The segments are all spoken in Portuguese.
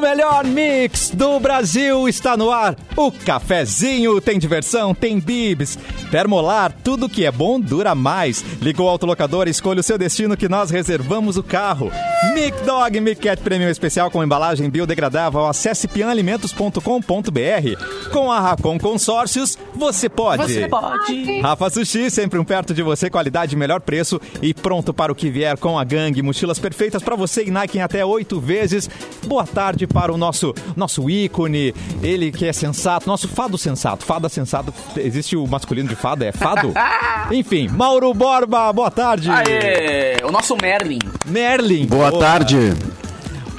O melhor mix do Brasil está no ar. O cafezinho tem diversão, tem bibs. Termolar, tudo que é bom dura mais. Ligou o autolocador, escolha o seu destino que nós reservamos o carro. Mic Dog Mic Cat Premium Especial com embalagem biodegradável. Acesse pianalimentos.com.br. Com a Racon Consórcios, você pode. Você pode. Rafa Sushi, sempre um perto de você, qualidade, melhor preço e pronto para o que vier com a gangue. Mochilas perfeitas para você e Nike em até oito vezes. Boa tarde para o nosso, nosso ícone, ele que é sensato, nosso fado sensato. Fada sensato, existe o masculino de fada? É fado? Enfim, Mauro Borba, boa tarde. Aê, o nosso Merlin. Merlin. Boa tarde.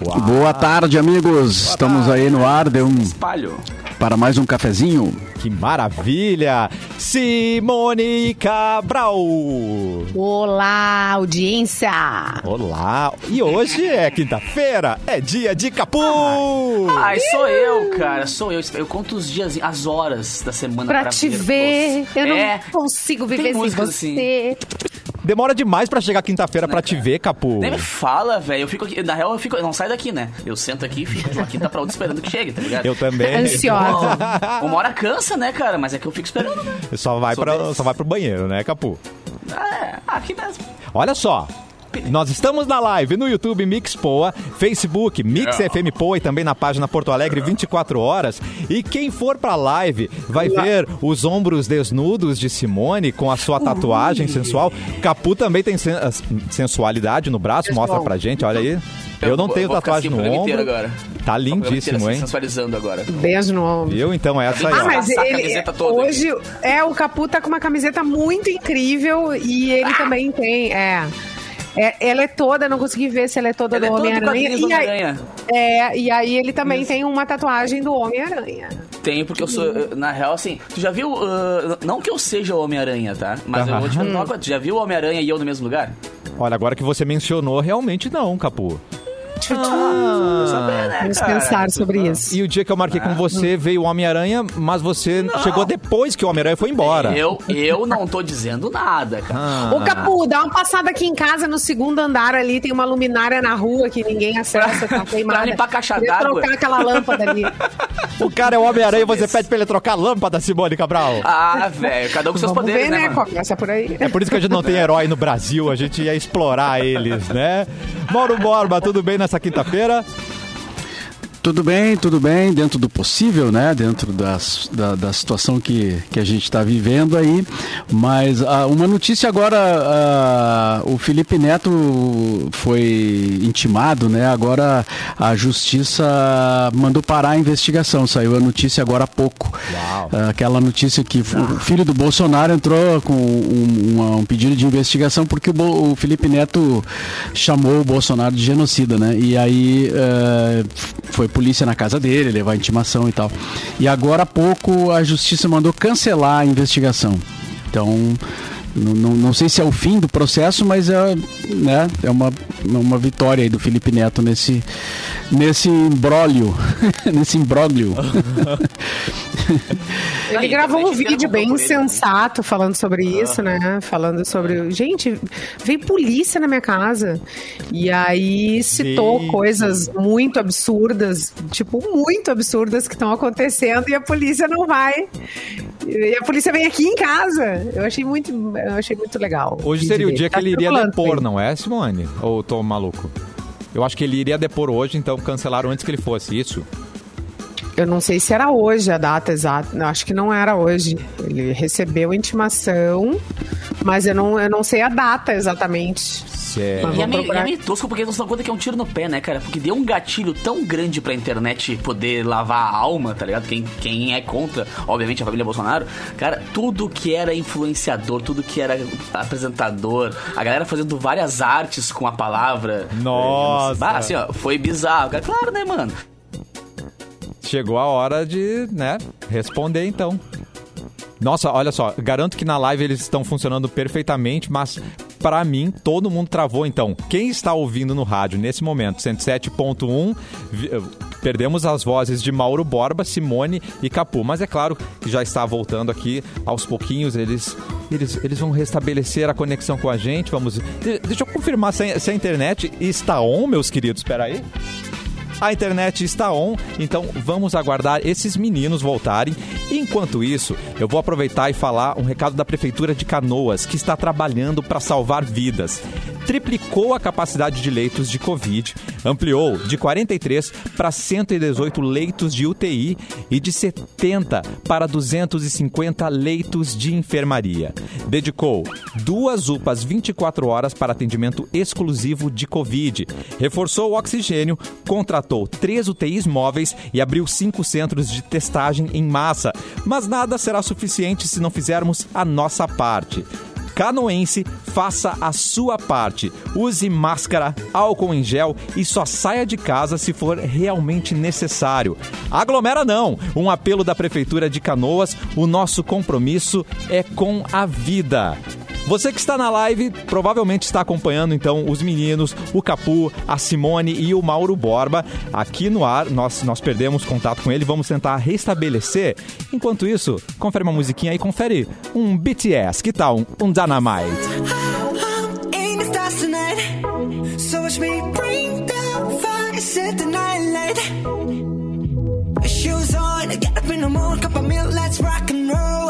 Uau. Boa tarde, amigos. Estamos aí no ar de um, Espalho. Para mais um cafezinho. Que maravilha! Simone Cabral! Olá, audiência! Olá! E hoje é quinta-feira, é dia de Capu! Ai, sou eu, cara, sou eu. Eu conto os dias, as horas da semana Pra pra, te ver, você. eu não É, consigo tem viver sem você. Demora demais pra chegar quinta-feira pra te ver, Capu. nem me fala, velho. Eu fico aqui. Na real, eu fico. Eu não saio daqui, né? Eu sento aqui e fico de uma quinta pra outra esperando que chegue, tá ligado? Eu também. Ansiosa. Uma hora cansa, né, cara? Mas é que eu fico esperando, né? Só vai, Sou pra, só vai pro banheiro, né, Capu? É, aqui mesmo. Olha só. Nós estamos na live no YouTube Mix Poa, Facebook Mix FM Poa e também na página Porto Alegre 24 horas. E quem for pra live vai ver os ombros desnudos de Simone com a sua tatuagem sensual. Capu também tem sen- sensualidade no braço, mostra pra gente, olha aí. Eu não tenho tatuagem no ombro. agora. Tá lindíssimo, assim, hein? Sensualizando agora. Beijo no ombro. Viu? Então essa aí, Ah, mas ele, hoje, é, o Capu tá com uma camiseta muito incrível e ele também tem, é... É, ela é toda, não consegui ver se ela é toda Ela é do do Homem-Aranha. E, aí- é, e aí ele também tem uma tatuagem do Homem-Aranha. Tenho, porque eu sou, na real, assim, tu já viu, ah, não que eu seja o Homem-Aranha, tá? Mas eu vou te perguntar uma coisa, tu já viu o Homem-Aranha e eu no mesmo lugar? Olha, agora que você mencionou, realmente não, Capu. Né, Vamos cara? pensar sobre isso. E o dia que eu marquei com você, veio o Homem-Aranha, mas você chegou depois que o Homem-Aranha foi embora. Eu, eu não tô dizendo nada, cara. Ah. Ô, Capu, dá uma passada aqui em casa no segundo andar ali, tem uma luminária na rua que ninguém acessa, tá queimada. Pra limpar a caixa d'água. trocar aquela lâmpada ali. O cara é o Homem-Aranha e você pede pra ele trocar a lâmpada, Simone Cabral. Ah, velho, cada um com seus Vamos poderes, ver, né, né? Começa por aí. É por isso que a gente não tem herói no Brasil, a gente ia explorar eles, né? Mauro Borba, tudo bem nessa quinta-feira? Tudo bem, tudo bem, dentro do possível, né? Dentro das, da, da situação que, que a gente está vivendo aí. Mas ah, uma notícia agora, ah, o Felipe Neto foi intimado, né? Agora a justiça mandou parar a investigação. Saiu a notícia agora há pouco. Ah, aquela notícia que o filho do Bolsonaro entrou com um, uma- um pedido de investigação porque o, Bo- o Felipe Neto chamou o Bolsonaro de genocida, né? E aí eh, foi polícia na casa dele, levar intimação e tal. E agora há pouco a justiça mandou cancelar a investigação. Então, não, não, não sei se é o fim do processo, mas é, né, é uma, uma vitória aí do Felipe Neto nesse, nesse imbróglio. nesse imbróglio. Ele Aí, gravou um também tiveram vídeo bem sensato falando sobre isso, né? Falando sobre. Gente, veio polícia na minha casa. E aí citou coisas muito absurdas, tipo, muito absurdas que estão acontecendo e a polícia não vai. E a polícia vem aqui em casa. Eu achei muito, eu achei muito legal. Hoje seria o dia que Tá ele iria depor, aí. não é, Simone? Ou tô maluco? Eu acho que ele iria depor hoje, então cancelaram antes que ele fosse, isso? Eu não sei se era hoje a data exata. Acho que não era hoje. Ele recebeu a intimação, mas eu não, eu não sei a data exatamente. E é, meio, e procurar. é meio tosco porque não se dão conta que é um tiro no pé, né, cara? Porque deu um gatilho tão grande pra internet poder lavar a alma, tá ligado? Quem, quem é contra, obviamente, a família Bolsonaro. Cara, tudo que era influenciador, tudo que era apresentador, a galera fazendo várias artes com a palavra. Nossa. Bah, assim, ó, foi bizarro. Cara, claro, né, mano? Chegou a hora de, né, responder então. Nossa, olha só, garanto que na live eles estão funcionando perfeitamente, mas pra mim todo mundo travou então. Quem está ouvindo no rádio nesse momento, 107.1, vi- eh, perdemos as vozes de Mauro Borba, Simone e Capu, mas é claro que já está voltando aqui aos pouquinhos, eles eles, eles vão restabelecer a conexão com a gente, vamos... de- Deixa eu confirmar se a, se a internet está on, meus queridos, espera aí. A internet está on, então vamos aguardar esses meninos voltarem. Enquanto isso, eu vou aproveitar e falar um recado da Prefeitura de Canoas, que está trabalhando para salvar vidas. Triplicou a capacidade de leitos de Covid, ampliou de 43 para 118 leitos de UTI e de 70 para 250 leitos de enfermaria. Dedicou duas UPAs 24 horas para atendimento exclusivo de Covid. Reforçou o oxigênio, contratou três UTIs móveis e abriu cinco centros de testagem em massa. Mas nada será suficiente se não fizermos a nossa parte. Canoense, faça a sua parte. Use máscara, álcool em gel e só saia de casa se for realmente necessário. Aglomera não! Um apelo da Prefeitura de Canoas, o nosso compromisso é com a vida. Você que está na live provavelmente está acompanhando então os meninos, o Capu, a Simone e o Mauro Borba aqui no ar. Nós, nós perdemos contato com ele, vamos tentar restabelecer. Enquanto isso, confere uma musiquinha aí, confere um BTS, que tal? Um, um Dynamite. Shoes on, get up in the cup of milk, let's rock and roll.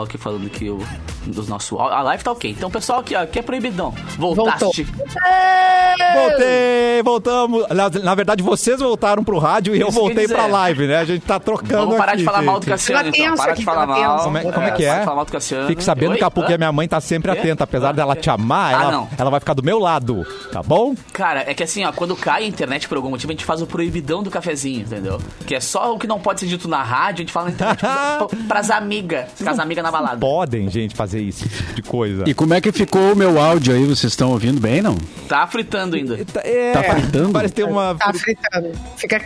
Aqui falando que o dos nossos. A live tá ok. Então, pessoal aqui, ó, que é proibidão. Voltaste. Voltei, voltamos. Na, na verdade, vocês voltaram pro rádio e eu Isso eu voltei pra live, né? A gente tá trocando Vamos parar aqui, de falar mal do gente. Cassiano, Fica então. Para aqui, de falar mal. Como é, como é que é? falar mal do Cassiano. Fique sabendo, Oi? Capu, que a minha mãe tá sempre atenta. Apesar Hã? dela te amar, Ah, ela, ela vai ficar do meu lado, tá bom? Cara, é que assim, ó, quando cai a internet por algum motivo, a gente faz o proibidão do cafezinho, entendeu? Que é só o que não pode ser dito na rádio, a gente fala na internet pra- pras amigas. As amigas na balada. Podem, gente, fazer isso, esse tipo de coisa. E como é que ficou o meu áudio aí? Vocês estão ouvindo bem, não? Tá fritando ainda. É, Tá fritando? Parece ter uma... Tá fritando. Fica.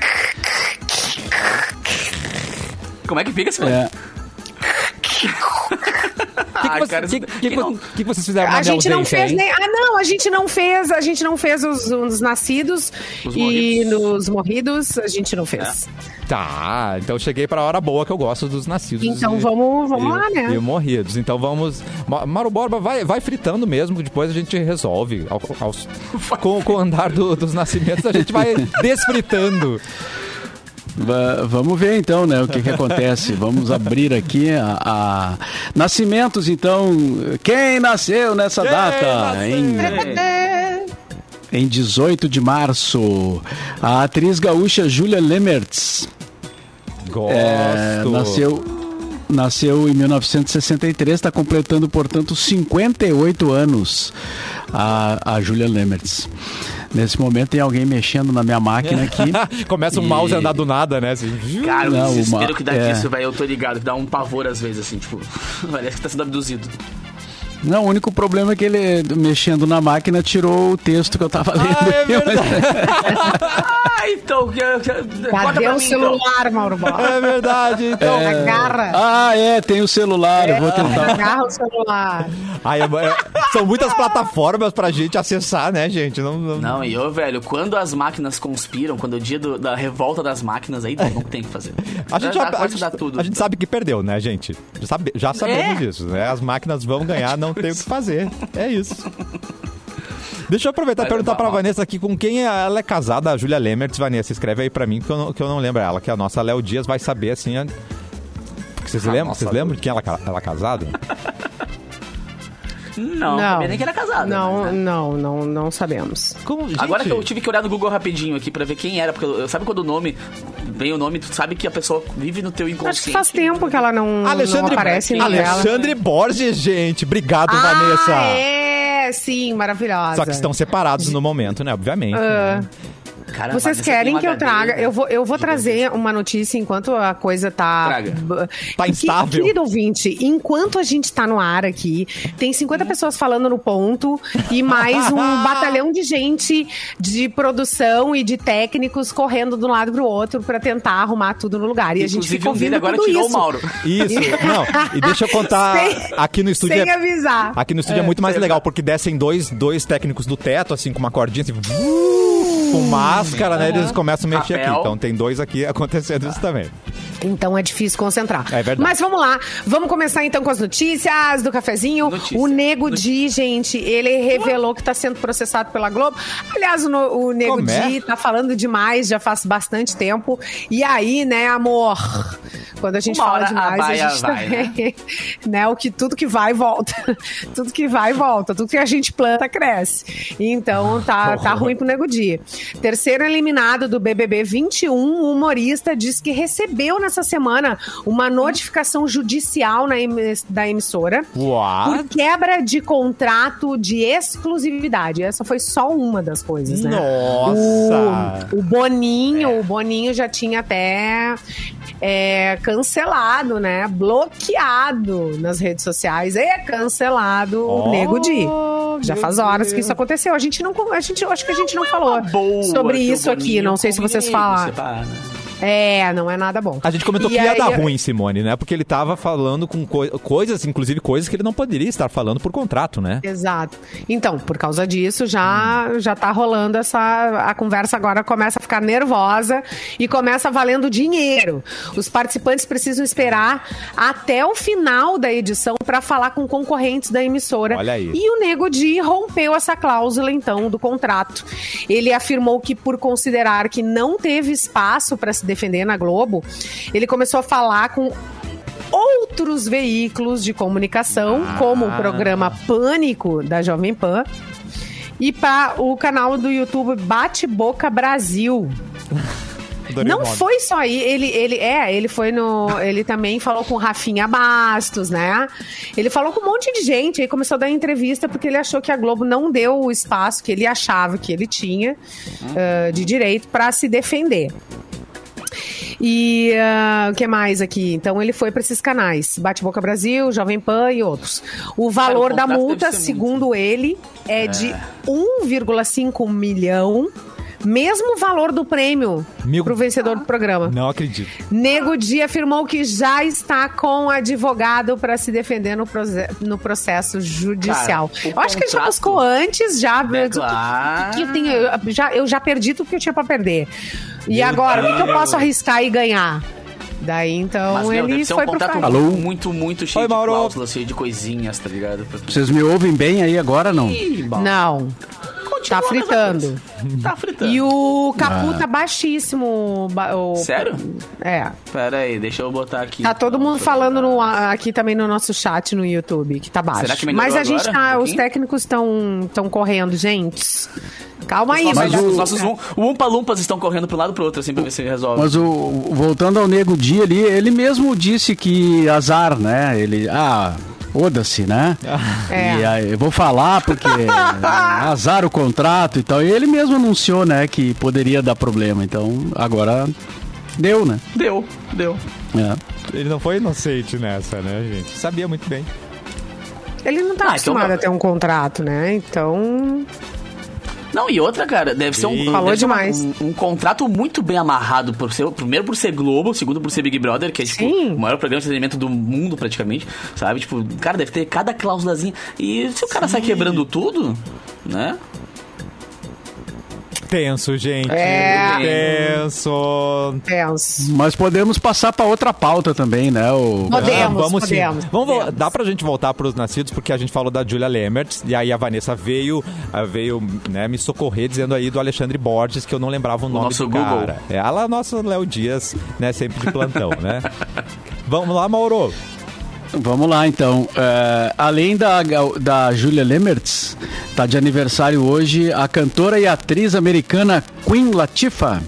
Como é que fica, Simone? É. O que, vocês fizeram na A gente não fez hein? nem. Ah, não, a gente não fez. A gente não fez os, os nascidos Os e nos morridos a gente não fez. Tá, então cheguei pra hora boa que eu gosto dos nascidos. Então e- vamos- vamos e- lá, né? E morridos. Então vamos. Ma- Mauro Borba vai, vai fritando mesmo, depois a gente resolve. Ao- aos- com, com o andar do- dos nascimentos, a gente vai desfritando. Va- vamos ver então, né, o que, que acontece. Vamos abrir aqui a, a- Nascimentos, então. Quem nasceu nessa Quem data? nasceu? Em, É, em 18 de março, a atriz gaúcha Julia Lemertz Gosto. é, nasceu, nasceu em 1963, está completando, portanto, 58 anos a, a Julia Lemertz. Nesse momento tem alguém mexendo na minha máquina aqui. Começa o E- mouse a andar do nada, né? Assim. Cara, Não, o desespero uma- que dá é. disso, velho, eu tô ligado, que dá um pavor às vezes, assim, tipo, parece que tá sendo abduzido. Não, o único problema é que ele, mexendo na máquina, tirou o texto que eu tava lendo. Ah, é verdade. Ah, então. que- que- Bota Cadê o mim, então. celular, Mauro Borba? É verdade, então. Agarra. ah, é, tem o celular, eu vou tentar. Agarra o celular. Ai, é- é- são muitas plataformas pra gente acessar, né, gente? Não, não- Não, e ô, velho, quando as máquinas conspiram, quando é o dia do- da revolta das máquinas, aí não tem o que fazer. A gente, já, a, gente, a dar tudo. a gente sabe que perdeu, né, gente? Já, sabe- já sabemos É. disso, né? As máquinas vão ganhar, não tem o que fazer. É isso. Deixa eu aproveitar e perguntar pra. Vanessa aqui com quem ela é casada, a Júlia Lemertz. Vanessa, escreve aí pra mim que eu não, que eu não lembro ela, que a nossa Léo Dias vai saber assim. a- vocês lembram? Vocês lembram de quem ela, ca- ela é casada? Não, não sabia nem que era casado. Não, mas, né? não, não, não sabemos. Como, gente? Agora que eu tive que olhar no Google rapidinho aqui pra ver quem era, porque eu- sabe quando o nome vem o nome, tu sabe que a pessoa vive no teu inconsciente. Acho que faz tempo que ela não, Alexandre, não aparece em. Alexandre Borges, gente. Obrigado, Vanessa. Ah, é, sim, maravilhosa. Só que estão separados no momento, né? Obviamente. Ah, né? Cara, Vocês querem que eu traga? Eu vou, eu vou trazer uma notícia enquanto a coisa tá. Traga. Tá Que- instável. Querido ouvinte, enquanto a gente tá no ar aqui, tem 50 pessoas falando no ponto e mais um batalhão de gente de produção e de técnicos correndo de um lado pro outro pra tentar arrumar tudo no lugar. E a gente Inclusive, fica um dele ouvindo agora tudo tirou isso. o Mauro. Isso, não. E deixa eu contar Sem- aqui no estúdio. Sem é- avisar. Aqui no estúdio é, muito mais legal, porque descem dois, dois técnicos do teto, assim, com uma cordinha, assim, vuuu, com máscara, né? Eles começam a mexer Papel. aqui. Então tem dois aqui acontecendo isso também. Então é difícil concentrar. É verdade. Mas vamos lá. Vamos começar então com as notícias do cafezinho. Notícia. O Nego Di, gente, ele revelou que está sendo processado pela Globo. Aliás, o, o Nego Como é? Di tá falando demais já faz bastante tempo. E aí, né, amor? Quando a gente Uma fala a demais, a, baia gente vai, também, né? O que tudo que vai volta. tudo que vai volta. Tudo que a gente planta cresce. Então tá, tá ruim pro Nego Di. Terceiro eliminado do BBB 21, o humorista diz que recebeu nessa semana uma notificação judicial na da emissora Uau! por quebra de contrato de exclusividade. Essa foi só uma das coisas, né? Nossa! O, o Boninho, o Boninho já tinha até é, cancelado, né? Bloqueado nas redes sociais. É cancelado o Oh, Nego Di. Já faz horas que Deus. isso aconteceu. A gente não, a gente, acho que a gente não falou Boa, sobre que o isso aqui. Não sei se vocês comigo, falaram. É, não é nada bom. A gente comentou E que ia aí- dar ruim, Simone, né? Porque ele tava falando com coi- coisas, inclusive coisas que ele não poderia estar falando por contrato, né? Exato. Então, por causa disso, já já tá rolando essa a conversa agora começa a ficar nervosa e começa valendo dinheiro. Os participantes precisam esperar até o final da edição para falar com concorrentes da emissora. Olha aí. E o Nego Di rompeu essa cláusula então do contrato. Ele afirmou que por considerar que não teve espaço para se defender na Globo, ele começou a falar com outros veículos de comunicação, como o programa Pânico da Jovem Pan e para o canal do YouTube Bate Boca Brasil. Não foi só aí, ele, ele é, ele foi no, ele também falou com Rafinha Bastos, né? Ele falou com um monte de gente, aí começou a dar entrevista porque ele achou que a Globo não deu o espaço que ele achava que ele tinha ah, de direito para se defender. E ah, o que mais aqui? Então ele foi para esses canais, Bate Boca Brasil, Jovem Pan e outros. O valor da contrato multa, deve ser segundo ele, é, de 1,5 milhão. Mesmo valor do prêmio Mil- pro vencedor do programa. Não acredito. Nego Di afirmou que já está com advogado para se defender no, proce- no processo judicial. Cara, eu acho que ele já contrato- buscou antes, já. É claro. que eu, tenho, eu já. Eu já perdi tudo que eu tinha para perder. E Meu agora, o que eu posso arriscar e ganhar? Daí então Mas, meu, ele deve ser um foi pro contrato. Alô? muito, muito cheio Oi, de cláusulas, cheio de coisinhas, tá ligado? Vocês me ouvem bem aí agora não? Ih. Não, Continua tá fritando. Tá fritando. E o Capu tá baixíssimo. ba- o- Sério? É. Pera aí, deixa eu botar aqui. Tá todo então, mundo pra falando botar. no- aqui também no nosso chat no YouTube, que tá baixo. Será que Mas a gente agora? tá, Um os técnicos estão tão correndo, gente. Calma aí, nossos, dar os nossos certo. um, Umpa-Lumpas estão correndo pro lado pro outro, assim, pra ver se resolve. Mas o, voltando ao Nego Dia ali, ele mesmo disse que azar, né? Ele, ah, foda-se, né? É. E aí, eu vou falar porque azar o contrato e tal. E ele mesmo anunciou, né, que poderia dar problema. Então, agora deu, né? Deu, deu. É. Ele não foi inocente nessa, né, gente? Sabia muito bem. Ele não tá Ah, então acostumado não. a ter um contrato, né? Então. Não, e outra, cara, deve ser um, Sim. deve Falou demais. um, um contrato muito bem amarrado. Por ser, primeiro por ser Globo, segundo por ser Big Brother, que é tipo Sim. o maior programa de entretenimento do mundo, praticamente. Sabe? Tipo, cara, deve ter cada cláusulazinha. E se o cara sai quebrando tudo, né? Tenso, gente. É. Tenso. Penso. Mas podemos passar para outra pauta também, né? O... Podemos, vamos sim. podemos. Vamos, vo- podemos. dá pra gente voltar pros nascidos, porque a gente falou da Julia Lemert, e aí a Vanessa veio, ah, veio né, me socorrer dizendo aí do Alexandre Borges, que eu não lembrava o nome nosso do Google. cara. É, ela, nosso Léo Dias, né, sempre de plantão, né? Vamos lá, Mauro. Vamos lá, então. É, além da, da Julia Lemertz, tá de aniversário hoje a cantora e atriz americana Queen Latifah.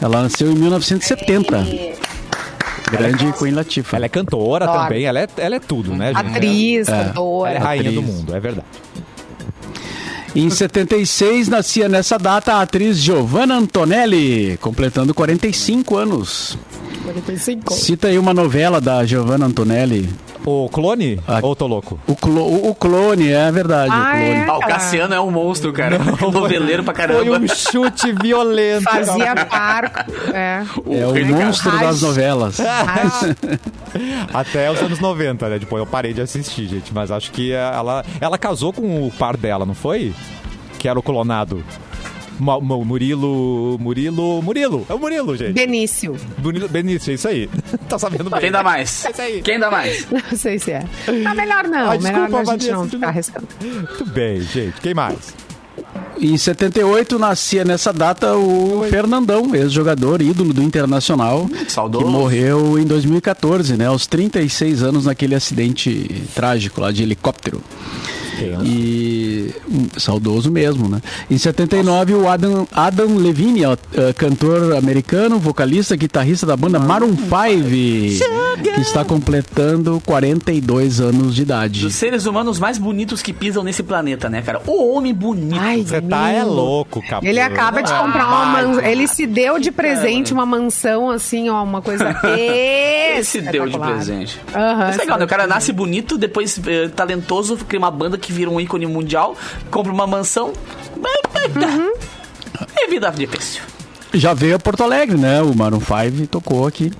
Ela nasceu em 1970. Grande Queen Latifah. Ela é cantora Adoro. também, ela é, ela é tudo, né, gente? Atriz, Ela é cantora. rainha do Atriz. mundo, é verdade. Em 76, nascia nessa data a atriz Giovanna Antonelli, completando 45 anos. 45. Cita aí uma novela da Giovanna Antonelli. O clone? Ah. Ou tô louco? O, clo- o- o clone, é verdade, Ah, o clone. é? Ah, o. Cassiano é um monstro, cara. Noveleiro pra caramba. Foi um chute violento. Fazia parco. É. É o Rei do monstro Carrasco. das novelas. Raj- Até os anos 90, né? Depois eu parei de assistir, gente. Mas acho que ela, ela casou com o par dela, não foi? Que era o clonado. Ma- Ma- Murilo. Murilo. Murilo! É o Murilo, gente. Benício. Murilo Benício, é isso aí. tá sabendo bem. Quem dá mais? É isso aí. Quem dá mais? Não sei se é. Mas melhor não. Melhor desculpa, a gente não ficar arriscando. Muito bem, gente. Quem mais? Em 78 nascia nessa data o Fernandão, ex-jogador, ídolo do Internacional, Saudoso. que morreu em 2014, né, aos 36 anos naquele acidente trágico lá de helicóptero. E um, saudoso mesmo, né? Em 79 o Adam, Adam Levine, ó, eh, cantor americano, vocalista, guitarrista da banda Maroon 5, que está completando 42 anos de idade. Dos seres humanos mais bonitos que pisam nesse planeta, né, cara? O homem bonito. Ai, Você tá é louco, capô. Ele acaba de é comprar uma mansão. Ele se deu de presente uma mansão, assim, ó, uma coisa. Esse deu de presente. Isso é legal, né? O cara nasce bonito, depois eh, talentoso, cria uma banda que vira um ícone mundial, compra uma mansão. Uhum. É vida difícil. Já veio a Porto Alegre, né? O Maroon 5 tocou aqui.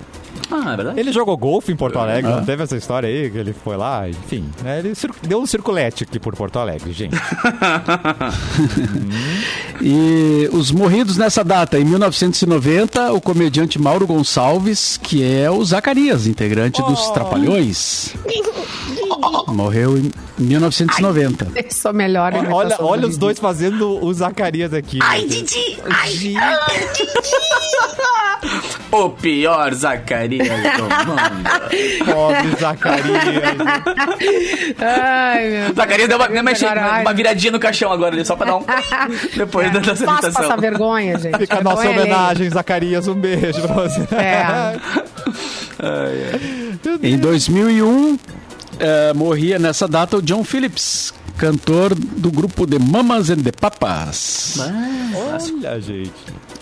Ah, é verdade? Ele jogou golfe em Porto Alegre, Ah. não teve essa história aí que ele foi lá, enfim. né, Ele deu um circulete aqui por Porto Alegre, gente. E os morridos nessa data, em 1990, o comediante Mauro Gonçalves, que é o Zacarias, integrante dos Trapalhões. Morreu em 1990. Eu sou melhor. Olha, olha do os dois fazendo o Zacarias aqui. Ai, gente. Didi! Ai, O pior Zacarias do mundo. Pobre Zacarias. Ai, meu Zacarias deu uma, uma, Melhor, ai. uma viradinha no caixão agora, ali, só pra dar um. Depois dessa Faço apresentação. passar vergonha, gente. Fica a nossa homenagem, Zacarias. Um beijo pra você. É. Em 2001, eh, morria nessa data o John Phillips, cantor do grupo The Mamas and the Papas. Olha, gente.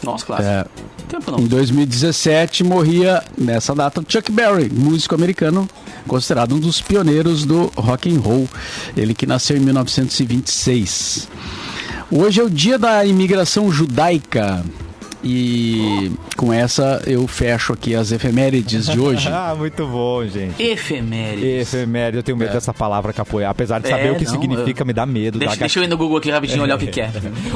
Nossa, clássico. É, Tempo em não. 2017 morria nessa data Chuck Berry, músico americano, considerado um dos pioneiros do rock and roll. Ele que nasceu em 1926. Hoje é o dia da imigração judaica. E com essa eu fecho aqui as efemérides de hoje. Ah, muito bom, gente. Efeméride. Efeméride, eu tenho medo dessa palavra capoeira. Apesar de saber É, o que não, significa, eu- me dá medo. Deixa, dá deixa eu ir no Google aqui rapidinho olhar o que, que é.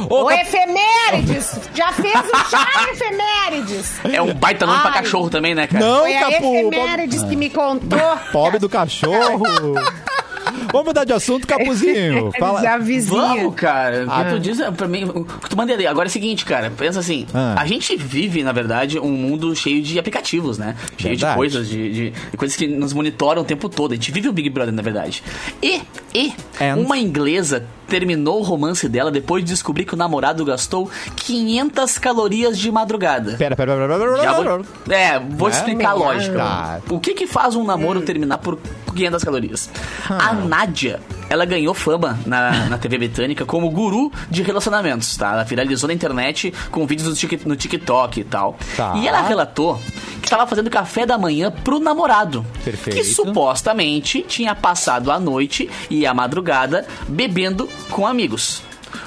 Ô, O Cap- Efemérides! Já fez o chá Efemérides! É um baita nome pra Ai. cachorro também, né, cara? Não, Foi a Capu! Pobre, Efemérides que me contou. pobre do cachorro! Vamos mudar de assunto, Capuzinho. Fala. vizinha. Vamos, cara. Ah. O que tu diz, é, pra mim, o que tu manda ali. Agora é o seguinte, cara. Pensa assim. Ah. A gente vive, na verdade, um mundo cheio de aplicativos, né? Cheio Verdade. de coisas, de, de- de coisas que nos monitoram o tempo todo. A gente vive o Big Brother, na verdade. E, e, And? uma inglesa terminou o romance dela depois de descobrir que o namorado gastou 500 calorias de madrugada. Pera, pera, pera, pera, pera, Já pera. vou, é, vou É? explicar a lógica. Tá. O que que faz um namoro terminar por 500 calorias. A Nádia, ela ganhou fama na, na TV britânica como guru de relacionamentos, tá? Ela viralizou na internet com vídeos no, Tik- no TikTok e tal. Tá. E ela relatou que estava fazendo café da manhã pro namorado. Perfeito. Que supostamente tinha passado a noite e a madrugada bebendo com amigos.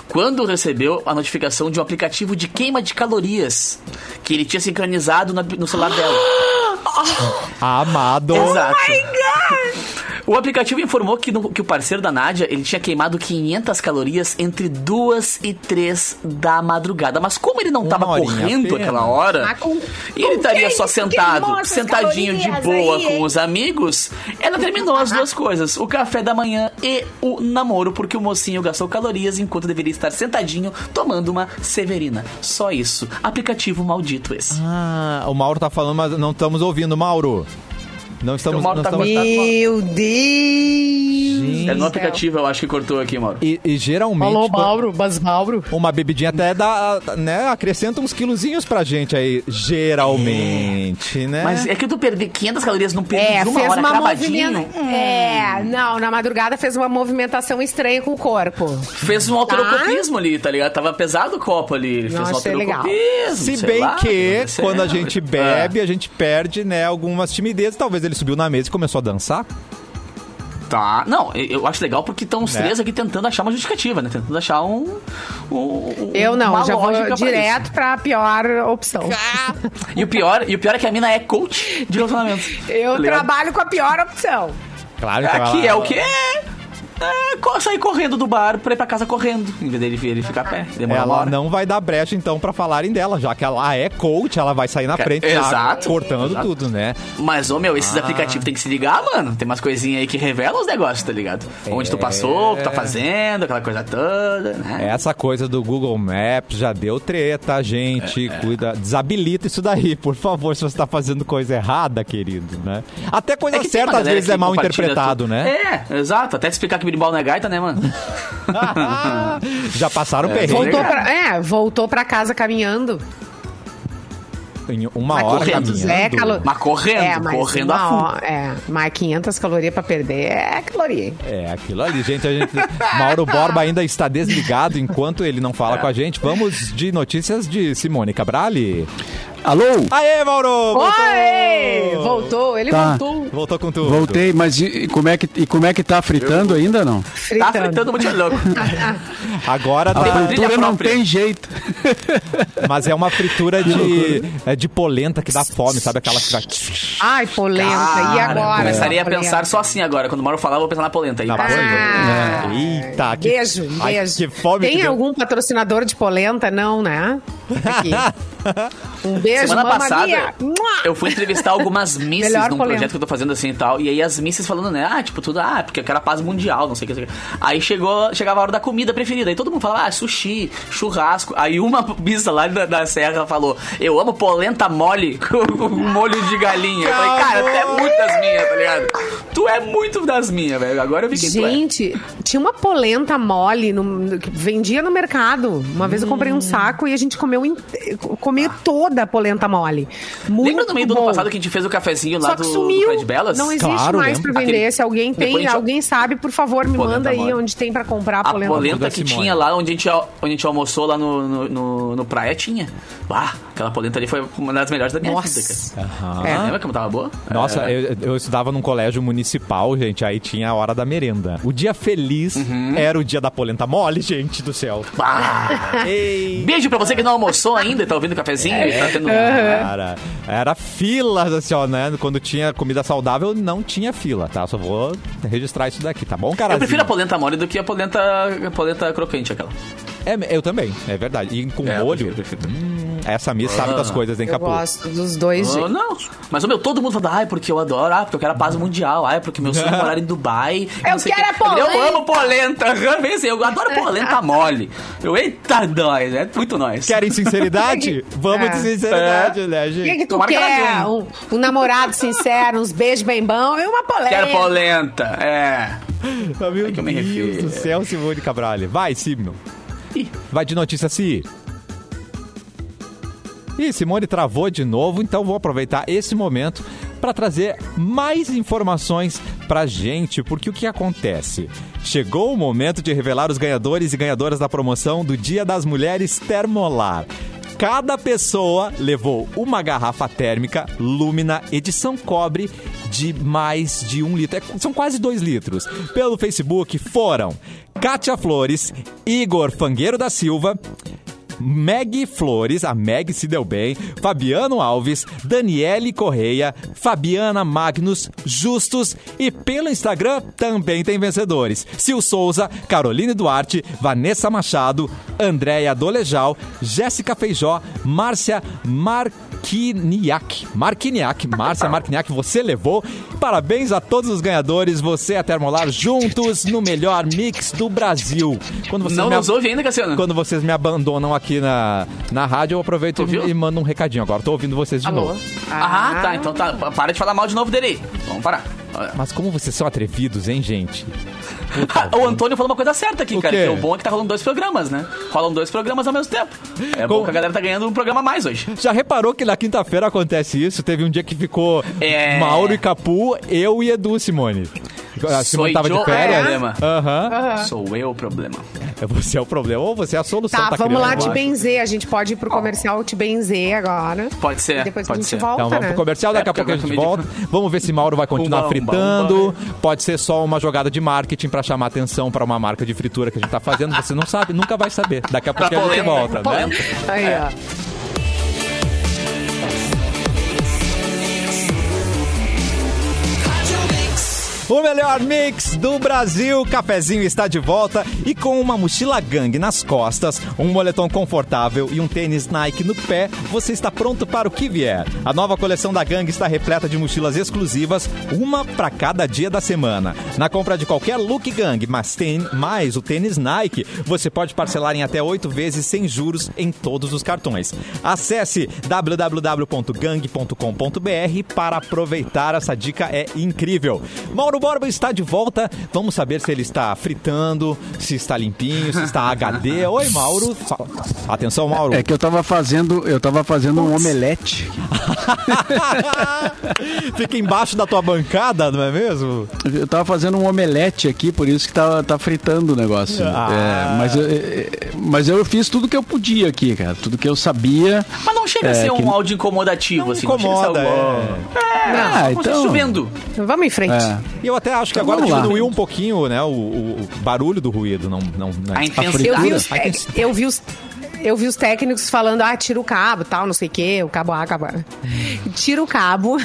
Quando recebeu a notificação de um aplicativo de queima de calorias que ele tinha sincronizado no celular dela. Amado. Exato. O aplicativo informou que, no- que o parceiro da Nádia ele tinha queimado 500 calorias entre 2 e 3 da madrugada. Mas como ele não Uma estava correndo apenas. aquela hora, com- e ele com estaria só sentado, sentadinho de boa aí, com hein? os amigos, ela terminou as duas coisas: o café da manhã e o namoro, porque o mocinho gastou calorias enquanto deveria estar sentadinho tomando uma Severina. Só isso. Aplicativo maldito esse. Ah, o Mauro tá falando, mas não estamos ouvindo, Mauro. Não estamos. O Mauro não tá estamos... Meu Deus! É no aplicativo, eu acho que cortou aqui, Mauro. E, e geralmente. Falou Mauro, mas Mauro. Uma bebidinha até dá, né? Acrescenta uns quilozinhos pra gente aí. Geralmente, né? Mas é que tu perder 500 calorias num período É, de uma fez hora uma movimentação. É, não, na madrugada fez uma movimentação estranha com o corpo. fez um alterocopismo ali, tá ligado? Tava pesado o copo ali. Ele Não, fez um achei legal. alterocopismo. Se bem lá, que aconteceu. quando a gente É. bebe, a gente perde, né, algumas timidezes. Talvez ele subiu na mesa e começou a dançar. Tá. Não, eu acho legal porque estão os Né? três aqui tentando achar uma justificativa, né? Tentando achar um. um- um- Eu não, uma já vou lógica pra direto isso. pra pior opção. E o, pior, e o pior é que a mina é coach de relacionamento. Eu tá trabalho com a pior opção. Claro que Aqui ela- é o quê? É, sair correndo do bar pra ir pra casa correndo, em vez dele ele ficar a pé. Ela não vai dar brecha, então, pra falarem dela, já que ela é coach, ela vai sair na frente, já Exato. cortando Exato. tudo, né? Mas, ô meu, Ah. esses aplicativos tem que se ligar, mano. Tem umas coisinhas aí que revelam os negócios, tá ligado? Onde tu passou, o que tá fazendo, aquela coisa toda, né? Essa coisa do Google Maps já deu treta, gente. É, Cuida, desabilita isso daí, por favor, se você tá fazendo coisa errada, querido, né? Até coisa É certa às vezes é mal interpretado, tudo. né? É, exato. Até te explicar que berimbau não é gaita, né, mano? já passaram É, perrengue Voltou pra, é, voltou pra casa caminhando. em uma Mas hora 500 caminhando. é calo- Mas correndo, é, mas correndo a full. É, mas 500 calorias pra perder é caloria. É, aquilo ali, gente. A gente Mauro Borba ainda está desligado enquanto ele não É. fala com a gente. Vamos de notícias de Simone Cabrali. Alô? Aê, Mauro! Voltou! Oi! Voltou, ele Tá. voltou. Voltou com tudo. Voltei, mas e, e como é que, e como é que tá fritando ainda não? Tá Fritando. fritando muito louco. Agora A tá. trilha fritura não tem jeito. Mas é uma fritura de, é de polenta que dá fome, sabe? Aquela que vai. Ai, polenta. e Cara, agora? Começaria a polenta? pensar só assim agora. Quando o Mauro falar, eu vou pensar na polenta. Aí Na aí. Ah, Eita, que- Beijo, Ai, beijo. que fome Tem que algum patrocinador de polenta? Não, né? Aqui. Um beijo, Semana mamma passada, eu fui entrevistar algumas misses num polenta. projeto que eu tô fazendo assim e tal. E aí as misses falando, né? Ah, tipo, tudo, ah, porque eu quero a paz mundial, não sei o que. não sei o que. Aí chegou, chegava a hora da comida preferida. Aí todo mundo falava, ah, sushi, churrasco. Aí uma missa lá da, da Serra falou, eu amo polenta mole com, com molho de galinha. Eu falei, cara, tu é muito das minhas, tá ligado? Tu é muito das minhas, velho. Agora eu vi quem tu é. Gente, tinha uma polenta mole no, que vendia no mercado. Uma vez eu comprei Hum. um saco e a gente comeu, comeu toda a polenta mole. Muito Lembra no meio do ano passado que a gente fez o cafezinho lá Só que do, do sumiu. Fred Belas? Não existe Claro, mais lembro. pra vender. Aquele- Se alguém a tem, gente- alguém sabe, por favor, me Polenta manda aí mole. onde tem pra comprar a A polenta. polenta Da que tinha lá onde a gente, onde a gente almoçou lá no, no, no, no praia tinha. Bah, aquela polenta ali foi uma das melhores da minha Nossa. vida, cara. Aham. É, lembra como tava boa? Nossa, É. eu, eu estudava num colégio municipal, gente, aí tinha a hora da merenda. O dia feliz Uhum. era o dia da polenta mole, gente do céu. Beijo pra você que não almoçou ainda e tá ouvindo o cafezinho. e tá tendo... cara, era fila, assim, ó, né? Quando tinha comida saudável, não tinha fila, tá? Só vou registrar isso daqui, tá bom, cara? Eu prefiro a polenta mole do que a polenta, a polenta crocante, aquela. É, eu também, é verdade. E com É, eu molho, prefiro, prefiro. hum, essa miss sabe das coisas, hein, Eu Capu? gosto dos dois Oh, jeitos. não, mas o meu, todo mundo fala, ai, porque eu adoro, ah, porque eu quero a paz mundial, ai, porque meu sonho é morar em Dubai. Eu quero quê. a polenta. Eu amo polenta, vem assim, eu adoro polenta mole. Eu, eita, nós, é muito nós. Querem sinceridade? Vamos de É. sinceridade, né, O que, gente? que tu Tomara que quer? ganhe. Um, um namorado sincero, uns beijos bem bons e uma polenta. Quero polenta, é. Ah, meu É que eu me Deus refiro. do céu, Simone Cabralha. Vai, Simon. Vai de notícia, Si. Ih, Simone travou de novo, então vou aproveitar esse momento para trazer mais informações pra gente, porque o que acontece? Chegou o momento de revelar os ganhadores e ganhadoras da promoção do Dia das Mulheres Termolar. Cada pessoa levou uma garrafa térmica Lumina edição cobre de mais de um litro. É, são quase dois litros. Pelo Facebook foram Kátia Flores, Igor Fangueiro da Silva, Meg Flores, a Meg se deu bem, Fabiano Alves, Daniele Correia, Fabiana Magnus, Justus e pelo Instagram também tem vencedores. Sil Souza, Caroline Duarte, Vanessa Machado, Andréia Dolejal, Jéssica Feijó, Márcia Marquiniak. Marquiniak, Márcia Marquiniak, você levou. Parabéns a todos os ganhadores, você e a Termolar juntos no melhor mix do Brasil. Quando vocês Não me nos ouve ainda, Cassiano? quando vocês me abandonam aqui na, na rádio, eu aproveito e, e mando um recadinho agora. Tô ouvindo vocês de Alô? novo. Ah, tá. Então tá. Para de falar mal de novo dele aí. Vamos parar. Mas como vocês são atrevidos, hein, gente? Ah, o Antônio falou uma coisa certa aqui, O cara. Que o bom é que tá rolando dois programas, né? Rolam dois programas ao mesmo tempo. É bom Com- que a galera tá ganhando um programa a mais hoje. Já reparou que na quinta-feira acontece isso? Teve um dia que ficou É. Mauro e Capu, eu e Edu, Simone. A Simone Sou tava de eu o férias. problema. Aham. Sou eu o problema. É Você é o problema. Ou você é a solução. Tá, tá vamos lá te benzer. A gente pode ir pro comercial te benzer agora. Pode ser. E depois a pode gente ser. volta, Então vamos né? pro comercial, daqui É, a pouco a gente volta. Vamos ver se Mauro vai continuar fritando. Pode ser só uma jogada de marketing pra chamar atenção pra uma marca de fritura que a gente tá fazendo. Você não sabe, nunca vai saber. Daqui a pouco a gente volta, né? Aí, ó. O melhor mix do Brasil, cafezinho está de volta e com uma mochila gangue nas costas, um moletom confortável e um tênis Nike no pé, você está pronto para o que vier. A nova coleção da gangue está repleta de mochilas exclusivas, uma para cada dia da semana. Na compra de qualquer look gangue, mas tem mais o tênis Nike, você pode parcelar em até oito vezes sem juros em todos os cartões. Acesse www.gang.com.br para aproveitar essa dica é incrível. Mauro Borba está de volta. Vamos saber se ele está fritando, se está limpinho, se está HD. Oi, Mauro. Atenção, Mauro. É que eu tava fazendo, eu tava fazendo um omelete. Fica embaixo da tua bancada, não é mesmo? Eu tava fazendo um omelete aqui, por isso que tá, tá fritando o negócio. Ah. É, mas, eu, é, mas eu fiz tudo que eu podia aqui, cara. Tudo que eu sabia. Mas não chega a É, ser um que- áudio incomodativo, Não assim. incomoda, não chega a ser é. algo- É, Ah, então- chovendo. Vamos em frente. É, E eu até acho que Então agora diminuiu um pouquinho, né, o, o- o barulho do ruído. Não, não, né? A Eu intensidade. vi, os, eu vi os eu vi os técnicos falando, ah, tira o cabo, tal, não sei o quê, o cabo A, cabo A. Tira o cabo.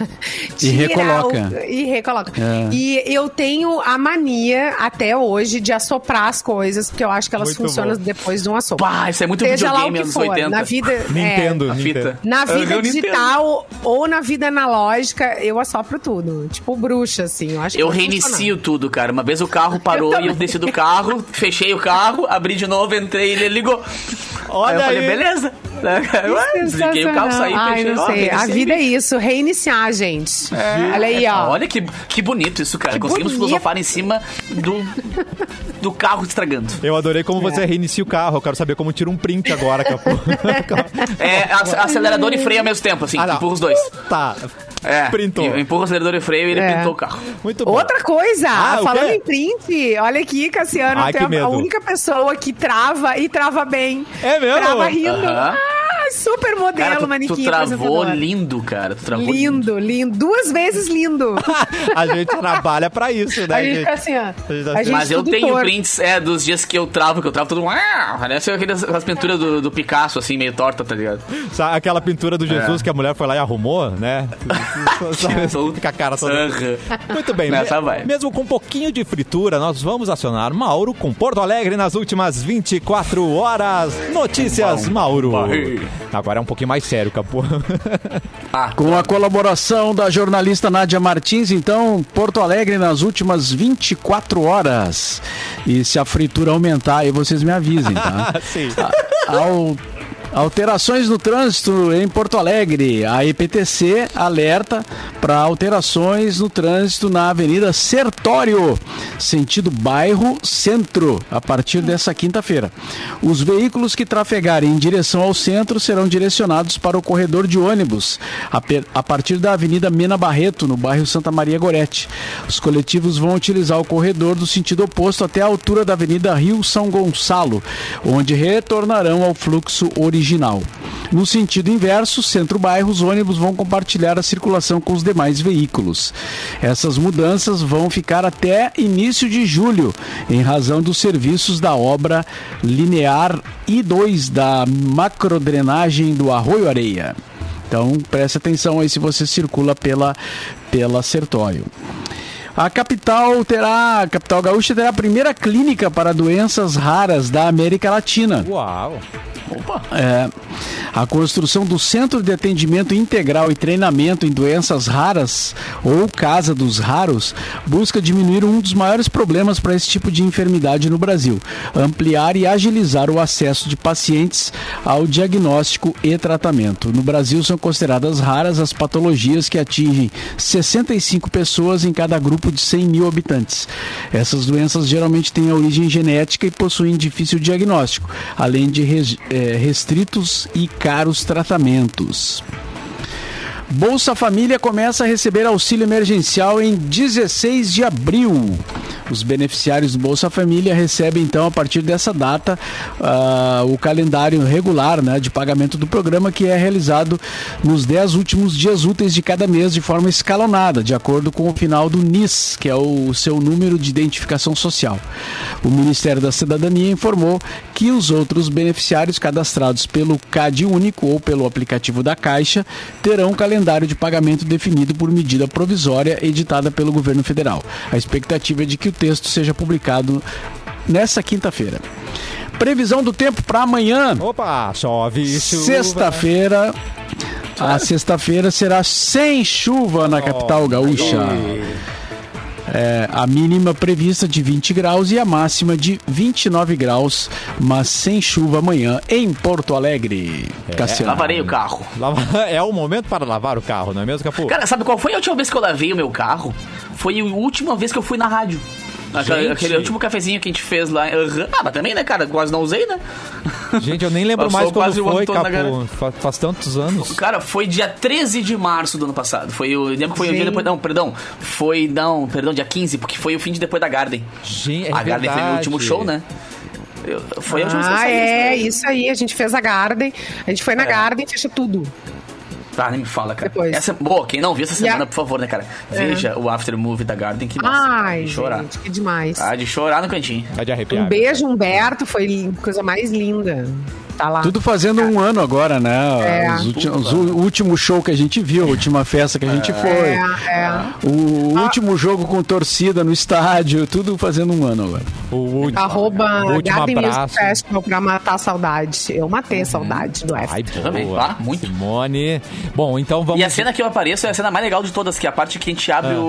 tira recoloca. o- e recoloca. É. E eu tenho a mania, até hoje, de assoprar as coisas, porque eu acho que elas Muito funcionam bom. depois de um assopro. Pá, isso é muito Seja lá o videogame que anos for, 80. na vida... é, Nintendo, A Nintendo. fita. na vida Eu Nintendo. digital ou na vida analógica, eu assopro tudo. Tipo bruxa, assim. Eu, acho que Eu reinicio tudo, cara. Uma vez o carro parou Eu e eu desci do carro, fechei o carro, abri de novo, entrei e ele ligou. Olha aí eu falei, aí. beleza. Ué, desliguei o carro, saí, Ai, fechei. não ó, sei. A vida é isso, reiniciar, gente. Olha aí, ó. Olha que, que bonito isso, cara. Que Conseguimos bonito. filosofar em cima do, do carro estragando. Eu adorei como você reinicia o carro. Eu quero saber como tira um print agora, Capu. É, ac- acelerador e freio ao mesmo tempo, assim. Ah, empurra os dois. Tá. É, Printou. eu Empurra o acelerador e freio e ele É. pintou o carro. Muito bom. Outra coisa, Ah, falando em print, olha aqui, Cassiano, Ai, tem que a, medo. única pessoa que trava e trava bem. É mesmo? Trava rindo. Aham. Super modelo, Cara, tu, manequim. tu travou lindo, cara. Tu travou Lindo, lindo. Duas vezes lindo. A gente trabalha pra isso, né, A gente gente? fica assim, ó. gente tá A gente Mas eu tenho torto. prints é, dos dias que eu travo, que eu travo tudo. "Ah", Parece aquelas, aquelas pinturas do, do Picasso, assim, meio torta, tá ligado? Sabe Aquela pintura do Jesus É. que a mulher foi lá e arrumou, né? Sabe, Fica a cara toda. Muito bem, Nessa me- vai. mesmo com um pouquinho de fritura, nós vamos acionar Mauro com Porto Alegre nas últimas 24 horas. Notícias, Mauro. vai. Agora é um pouquinho mais sério, Capu. Ah, Com a colaboração da jornalista Nádia Martins, então, Porto Alegre nas últimas 24 horas. E se a fritura aumentar, aí vocês me avisem, tá? Sim. Ao Alterações no trânsito em Porto Alegre. A EPTC alerta para alterações no trânsito na Avenida Sertório, sentido bairro centro, a partir dessa quinta-feira. Os veículos que trafegarem em direção ao centro serão direcionados para o corredor de ônibus, a, partir da Avenida Mena Barreto, no bairro Santa Maria Gorete. Os coletivos vão utilizar o corredor do sentido oposto até a altura da Avenida Rio São Gonçalo, onde retornarão ao fluxo original. No sentido inverso, centro-bairro, os ônibus vão compartilhar a circulação com os demais veículos. Essas mudanças vão ficar até início de julho, em razão dos serviços da obra linear I2 da macrodrenagem do Arroio Areia. Então, preste atenção aí se você circula pela, pela Sertório. A capital terá, a capital gaúcha terá a primeira clínica para doenças raras da América Latina. Uau. É, a construção do Centro de Atendimento Integral e Treinamento em Doenças Raras, ou Casa dos Raros, busca diminuir um dos maiores problemas para esse tipo de enfermidade no Brasil: ampliar e agilizar o acesso de pacientes ao diagnóstico e tratamento. No Brasil, são consideradas raras as patologias que atingem 65 pessoas em cada grupo de 100 mil habitantes. Essas doenças geralmente têm origem genética e possuem difícil diagnóstico, além de eh, restritos e caros tratamentos. Bolsa Família começa a receber auxílio emergencial em 16 de abril. Os beneficiários do Bolsa Família recebem, então, a partir dessa data, ah, o calendário regular né, de pagamento do programa, que é realizado nos 10 últimos dias úteis de cada mês, de forma escalonada, de acordo com o final do NIS, que é o seu número de identificação social. O Ministério da Cidadania informou que os outros beneficiários cadastrados pelo CAD Único ou pelo aplicativo da Caixa terão um calendário de pagamento definido por medida provisória editada pelo governo federal. A expectativa é de que o texto seja publicado nessa quinta-feira. Previsão do tempo para amanhã. Opa, chove. Sexta-feira. A sexta-feira será sem chuva na capital gaúcha. É, a mínima prevista de 20 graus e a máxima de 29 graus, mas sem chuva amanhã em Porto Alegre. Cassiano. Lavarei o carro. Lava- É o momento para lavar o carro, não é mesmo, Capu? Cara, sabe qual foi a última vez que eu lavei o meu carro? Foi a última vez que eu fui na rádio. Aquele, aquele último cafezinho que a gente fez lá. Aham. Ah, mas também, né, cara? Quase não usei, né? Gente, eu nem lembro mais quando o foi, Capu. garagem. Fa- Faz tantos anos. Cara, foi dia 13 de março do ano passado. Foi o. Lembro que foi o dia depois. Não, perdão. Foi. Não, perdão, dia 15, porque foi o fim de depois da Garden. Gente, é a Garden foi meu verdade. último show, né? Eu- foi a última vez que eu Ah, é, isso aí. A gente fez a Garden. A gente foi na É. Garden e fecha tudo. Tá, nem me fala, cara. Depois. Essa, boa, quem não viu essa semana, por favor, né, cara? Veja o After Movie da Garden, que nossa, Ai, de chorar. gente, que demais. Ah, de chorar no cantinho. É de arrepiar. Um beijo, Humberto. Foi coisa mais linda. Tá lá. Tudo fazendo um ano agora, né? É. Os ulti- os u- o último show que a gente viu, a última festa que a gente foi. É, é. O último jogo com torcida no estádio, tudo fazendo um ano agora. O último, Arroba o último Garden Music abraço. Festival pra matar a saudade. Eu matei a saudade do F. Ai, também, boa. Muito. Simone. Bom, então vamos... E a cena que eu apareço é a cena mais legal de todas, que é a parte que a gente Ah. abre o,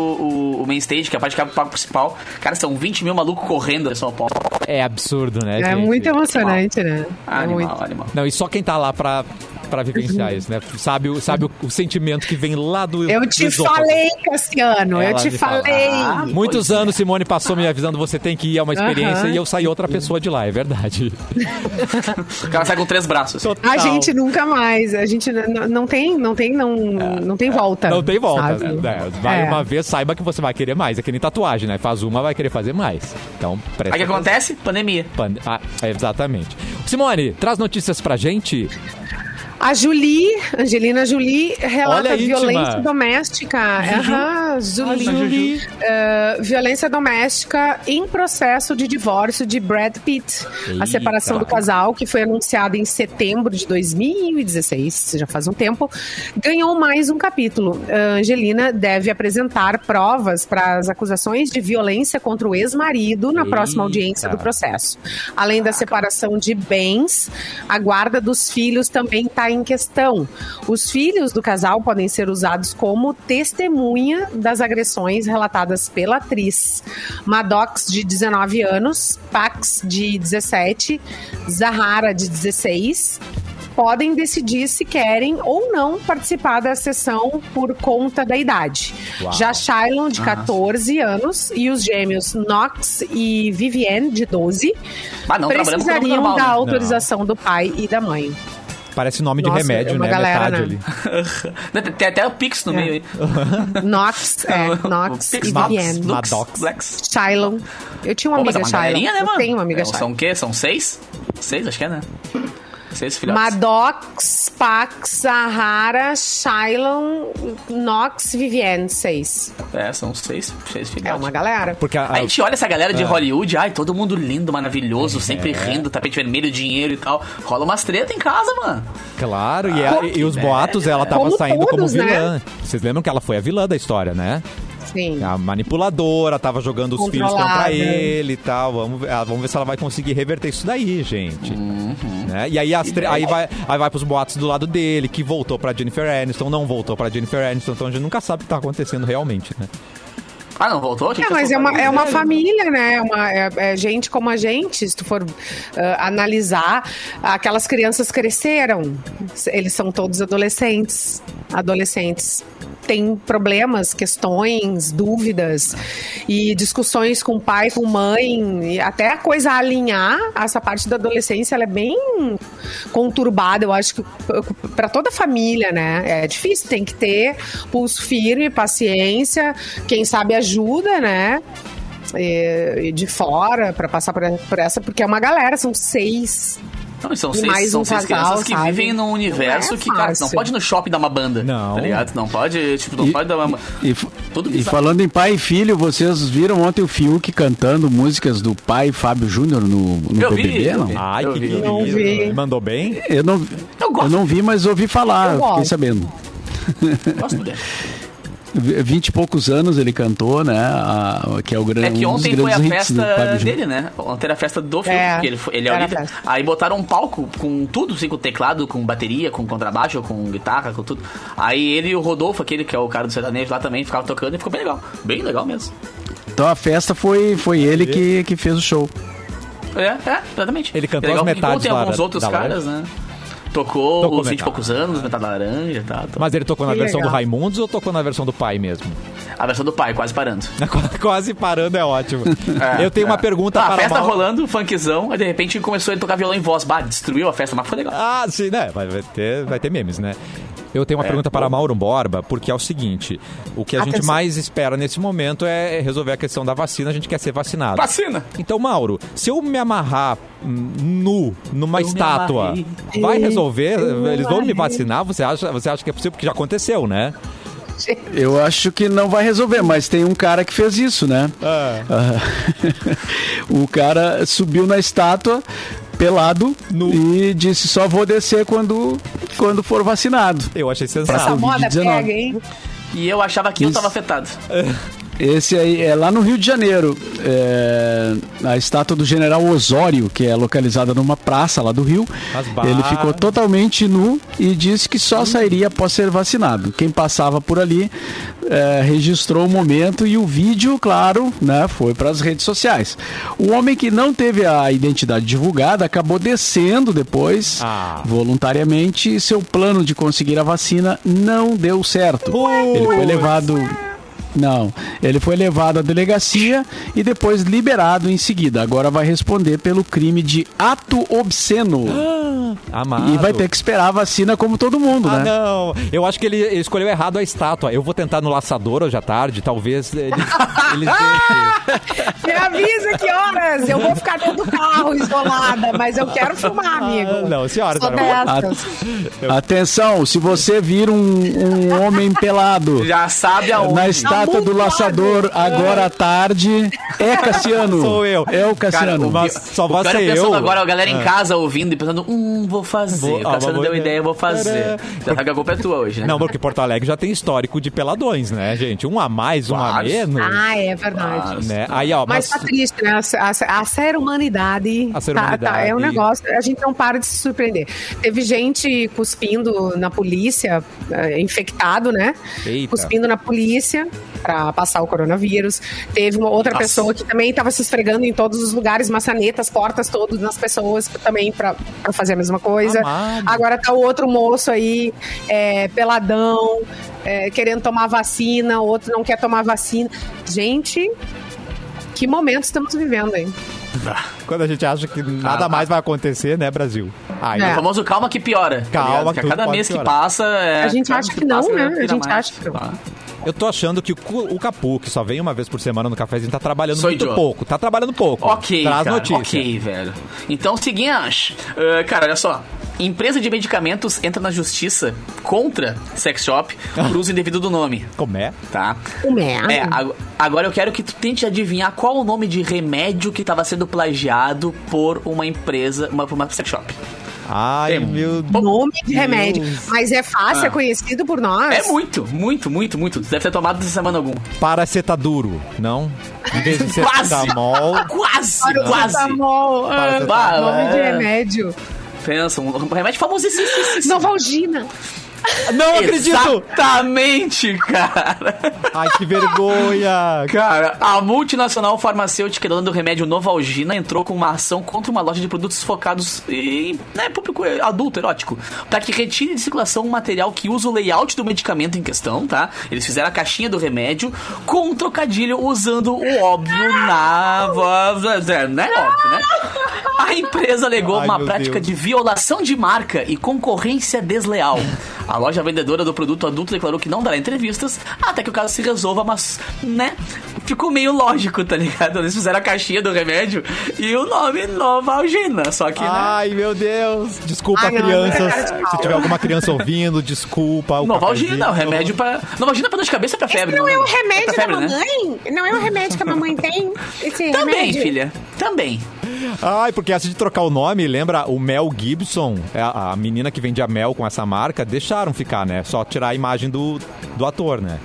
o, o main stage, que é a parte que abre o palco principal. Cara, são 20 mil malucos correndo em São Paulo. É absurdo, né, É gente? muito emocionante, né? Ah, é animal, Não, e só quem tá lá pra, pra vivenciar isso, né? Sabe, o- sabe o, o sentimento que vem lá do Eu do te esôfago. falei, Cassiano. eu Ela te me fala. falei. Ah, Muitos Pois é. anos Simone passou me avisando, você tem que ir, é uma experiência, Aham. e eu saí outra pessoa de lá, é verdade. O cara sai com três braços. A gente nunca mais. A gente não tem, não tem, não, não tem volta. Não tem volta, né? É, Vai É. uma vez, saiba que você vai querer mais. É que nem tatuagem, né? Faz uma, vai querer fazer mais. Então, presta Aí o que acontece? Pandemia. Pan- Ah, é, exatamente. Simone, traz notícias pra gente. A Julie, Angelina Jolie, relata violência doméstica. Aham, Julie. Eh, violência doméstica em processo de divórcio de Brad Pitt. Eita. A separação do casal, que foi anunciada em setembro de 2016, já faz um tempo, ganhou mais um capítulo. A Angelina deve apresentar provas para as acusações de violência contra o ex-marido na próxima Eita. audiência do processo. Além da separação de bens, a guarda dos filhos também está em questão. Os filhos do casal podem ser usados como testemunha das agressões relatadas pela atriz. Maddox, de 19 anos, Pax, de 17, Zahara, de 16. podem decidir se querem ou não participar da sessão por conta da idade. Uau. Já Shylon, de 14 anos, e os gêmeos Knox e Vivienne, de 12, Ah, não, precisariam normal, da né? autorização do pai e da mãe. Parece nome de Nossa, remédio, é né? galera, Metade né? ali. Tem até o Pix no É. meio aí. Knox, é, Knox e Pix. Lux, Maddox. Lex. Shylon. Eu tinha uma Pô, amiga é uma Shylon. né, mano? Eu tenho uma amiga É, São Shylon. o quê? São seis? Seis, acho que é, né? Seis filhotes. Maddox, Pax, Sahara, Shylon, Knox, Vivienne, seis. É, são seis, seis filhotes. É uma galera. Porque a, A gente olha essa galera É. de Hollywood, ai, todo mundo lindo, maravilhoso, sempre rindo, tapete vermelho, dinheiro e tal. Rola umas treta em casa, mano. Claro, e, a- e os boatos, ela tava Como saindo como todos, né? vilã. Vocês lembram que ela foi a vilã da história, né? Sim. A manipuladora, tava jogando os filhos contra ele e tal. Vamos ver, ah, vamos ver se ela vai conseguir reverter isso daí, gente. Né? E aí, as tre- aí, vai, aí vai pros boatos do lado dele, que voltou pra Jennifer Aniston, não voltou pra Jennifer Aniston, então a gente nunca sabe o que tá acontecendo realmente, né? Ah, não, voltou? É, mas é uma, é uma família, né? É, uma, é- é gente como a gente, se tu for ah, analisar, aquelas crianças cresceram. Eles são todos adolescentes. Adolescentes. Tem problemas, questões, dúvidas e discussões com pai, com mãe, até a coisa alinhar, essa parte da adolescência, ela é bem conturbada, eu acho que para toda a família, né? É difícil, tem que ter pulso firme, paciência, quem sabe ajuda, né? De fora para passar por essa, porque é uma galera, são seis. Não, são seis, mais são um seis casal, crianças que sabe? vivem num universo Não é que, cara, não pode ir no shopping dar uma banda. Não. Tá ligado? Não pode, tipo, não E- pode dar uma. E, Tudo e falando em pai e filho, vocês viram ontem o Fiuk cantando músicas do pai Fábio Júnior no, no Eu vi, BBB, eu não? vi. Ai, Eu que vi, eu vi. Não vi. Mandou bem? Eu não, Eu gosto. eu não vi, mas ouvi falar, Eu fiquei sabendo. Gosto dele. V- Vinte e poucos anos ele cantou, né? a- que é o grande É que um ontem foi a festa dele, né? Ontem era a festa do filme. É, porque ele, ele é o líder. Aí botaram um palco com tudo, assim, com teclado, com bateria, com contrabaixo, com guitarra, com tudo. Aí ele e o Rodolfo, aquele que é o cara do sertanejo lá também, ficava tocando e ficou bem legal. Bem legal mesmo. Então a festa foi, foi ele que, que fez o show. É, é, exatamente. Ele cantou É legal as metades tem alguns da- outros da caras, né? Tocou, Tocou os 20 e poucos anos, metade laranja e tal. Mas ele tocou na Que versão do legal. Raimundos ou tocou na versão do pai mesmo? A versão do pai, quase parando. Quase parando é ótimo. É, Eu tenho uma é. pergunta Tá, para a festa Mauro. rolando, funkzão, aí de repente começou a tocar violão em voz. Bah, destruiu a festa, mas foi legal. Ah, sim, né? Vai ter, vai ter memes, né? Eu tenho uma É, pergunta para bom. Mauro Borba, porque é o seguinte: o que a gente Atenção. mais espera nesse momento é resolver a questão da vacina, a gente quer ser vacinado. Vacina! Então, Mauro, se eu me amarrar nu numa Eu estátua, vai resolver? Eu Eles vão me vacinar? Você acha, você acha que é possível? Porque já aconteceu, né? Eu acho que não vai resolver, mas tem um cara que fez isso, né? Ah, o cara subiu na estátua pelado e disse só vou descer quando, quando for vacinado. Eu achei Essa sensacional. moda Covid-19. pega, hein? E eu achava que eu Isso. tava afetado. Esse aí é lá no Rio de Janeiro. É, a estátua do General Osório, que é localizada numa praça lá do Rio. Ele ficou totalmente nu e disse que só sairia após ser vacinado. Quem passava por ali é, registrou o momento e o vídeo, claro, né, foi para as redes sociais. O homem que não teve a identidade divulgada acabou descendo depois, Ah. voluntariamente, e seu plano de conseguir a vacina não deu certo. Ele foi levado. Não, ele foi levado à delegacia e depois liberado em seguida. Agora vai responder pelo crime de ato obsceno. Amado. E vai ter que esperar a vacina como todo mundo, Ah, né? não. Eu acho que ele escolheu errado a estátua. Eu vou tentar no laçador hoje à tarde. Talvez eles deixem. Me avisa que horas. Eu vou ficar dentro do carro isolada, mas eu quero filmar, amigo. Ah, não, senhora, Sou dessas. Atenção, se você vir um, um homem pelado Já sabe aonde. na estátua do Amontoado. laçador agora à tarde, é Cassiano. Sou eu. É o Cassiano. Cara, mas só O vai ser pensando eu. agora, a galera em casa ouvindo e pensando, hum, vou fazer. Vou- o ah, Cassiano vou- deu ideia, eu vou fazer. Tcharam. Já sabe que a culpa é tua hoje, né? Não, porque Porto Alegre já tem histórico de peladões, né, gente? Um a mais, um a menos. Ah, é verdade. Né? Aí, ó, Mas mas, tá triste, né? A, a, a ser humanidade. A ser tá- tá- é um humanidade. negócio, a gente não para de se surpreender. Teve gente cuspindo na polícia, eh, infectado, né? Eita. Cuspindo na polícia. Pra passar o coronavírus. Teve uma outra Nossa. pessoa que também tava se esfregando em todos os lugares, maçanetas, portas, todas nas pessoas também pra, pra fazer a mesma coisa. Amado. Agora tá o outro moço aí, é, peladão, é, querendo tomar vacina, o outro não quer tomar vacina. Gente, que momento estamos vivendo, hein? Quando a gente acha que nada mais vai acontecer, né, Brasil? Aí, É. O famoso calma que piora. tá Calma? Porque a cada mês que piorar. passa. é, A gente acha mês que não, passa, né? A gente mais. acha que não. Tá. Eu tô achando que o, Capu, que só vem uma vez por semana no cafezinho, tá trabalhando Sou muito idiota. pouco. Tá trabalhando pouco. Ok, Traz cara, notícia. ok, velho. Então, seguinte, uh, cara, olha só. Empresa de medicamentos entra na justiça contra sex shop por uso indevido do nome, Como é? tá? O merda. É, ag- agora eu quero que tu tente adivinhar qual o nome de remédio que estava sendo plagiado por uma empresa, uma, por uma sex shop. Ai, Tem- meu Nome de Deus. remédio. Mas é fácil, Ah. é conhecido por nós. É muito, muito, muito, muito. Deve ter tomado essa semana algum. Paracetaduro, não? Em vez de Quase! cetamol... Quase, quase. Paracetamol. ah, Paracetamol. Nome de É. remédio. Pensa, um remédio famosíssimo. Novalgina. Não acredito! Exatamente, cara. Ai, que vergonha! Cara, a multinacional farmacêutica dona do remédio Novalgina entrou com uma ação contra uma loja de produtos focados em né, público adulto, erótico, para que retire de circulação um material que usa o layout do medicamento em questão, tá? Eles fizeram a caixinha do remédio com um trocadilho usando o óbvio na voz, é, né? Óbvio, né? A empresa alegou Ai, uma prática Deus. de violação de marca e concorrência desleal. A loja vendedora do produto adulto declarou que não dará entrevistas até que o caso se resolva, mas, né? Ficou meio lógico, tá ligado? Eles fizeram a caixinha do remédio e o nome Novalgina, só que, né? Ai, meu Deus! Desculpa, Ai, não, crianças. pau. Se tiver alguma criança ouvindo, desculpa. o Novalgina, o remédio pra. Novalgina pra dor de cabeça pra febre. Não né? é o remédio Pra da febre, né? mamãe? Não é o remédio que a mamãe tem? Esse Também, remédio? filha. Também. Ai, porque antes de trocar o nome, lembra o Mel Gibson, é a, a menina que vendia mel com essa marca, deixaram ficar, né? Só tirar a imagem do, do ator, né?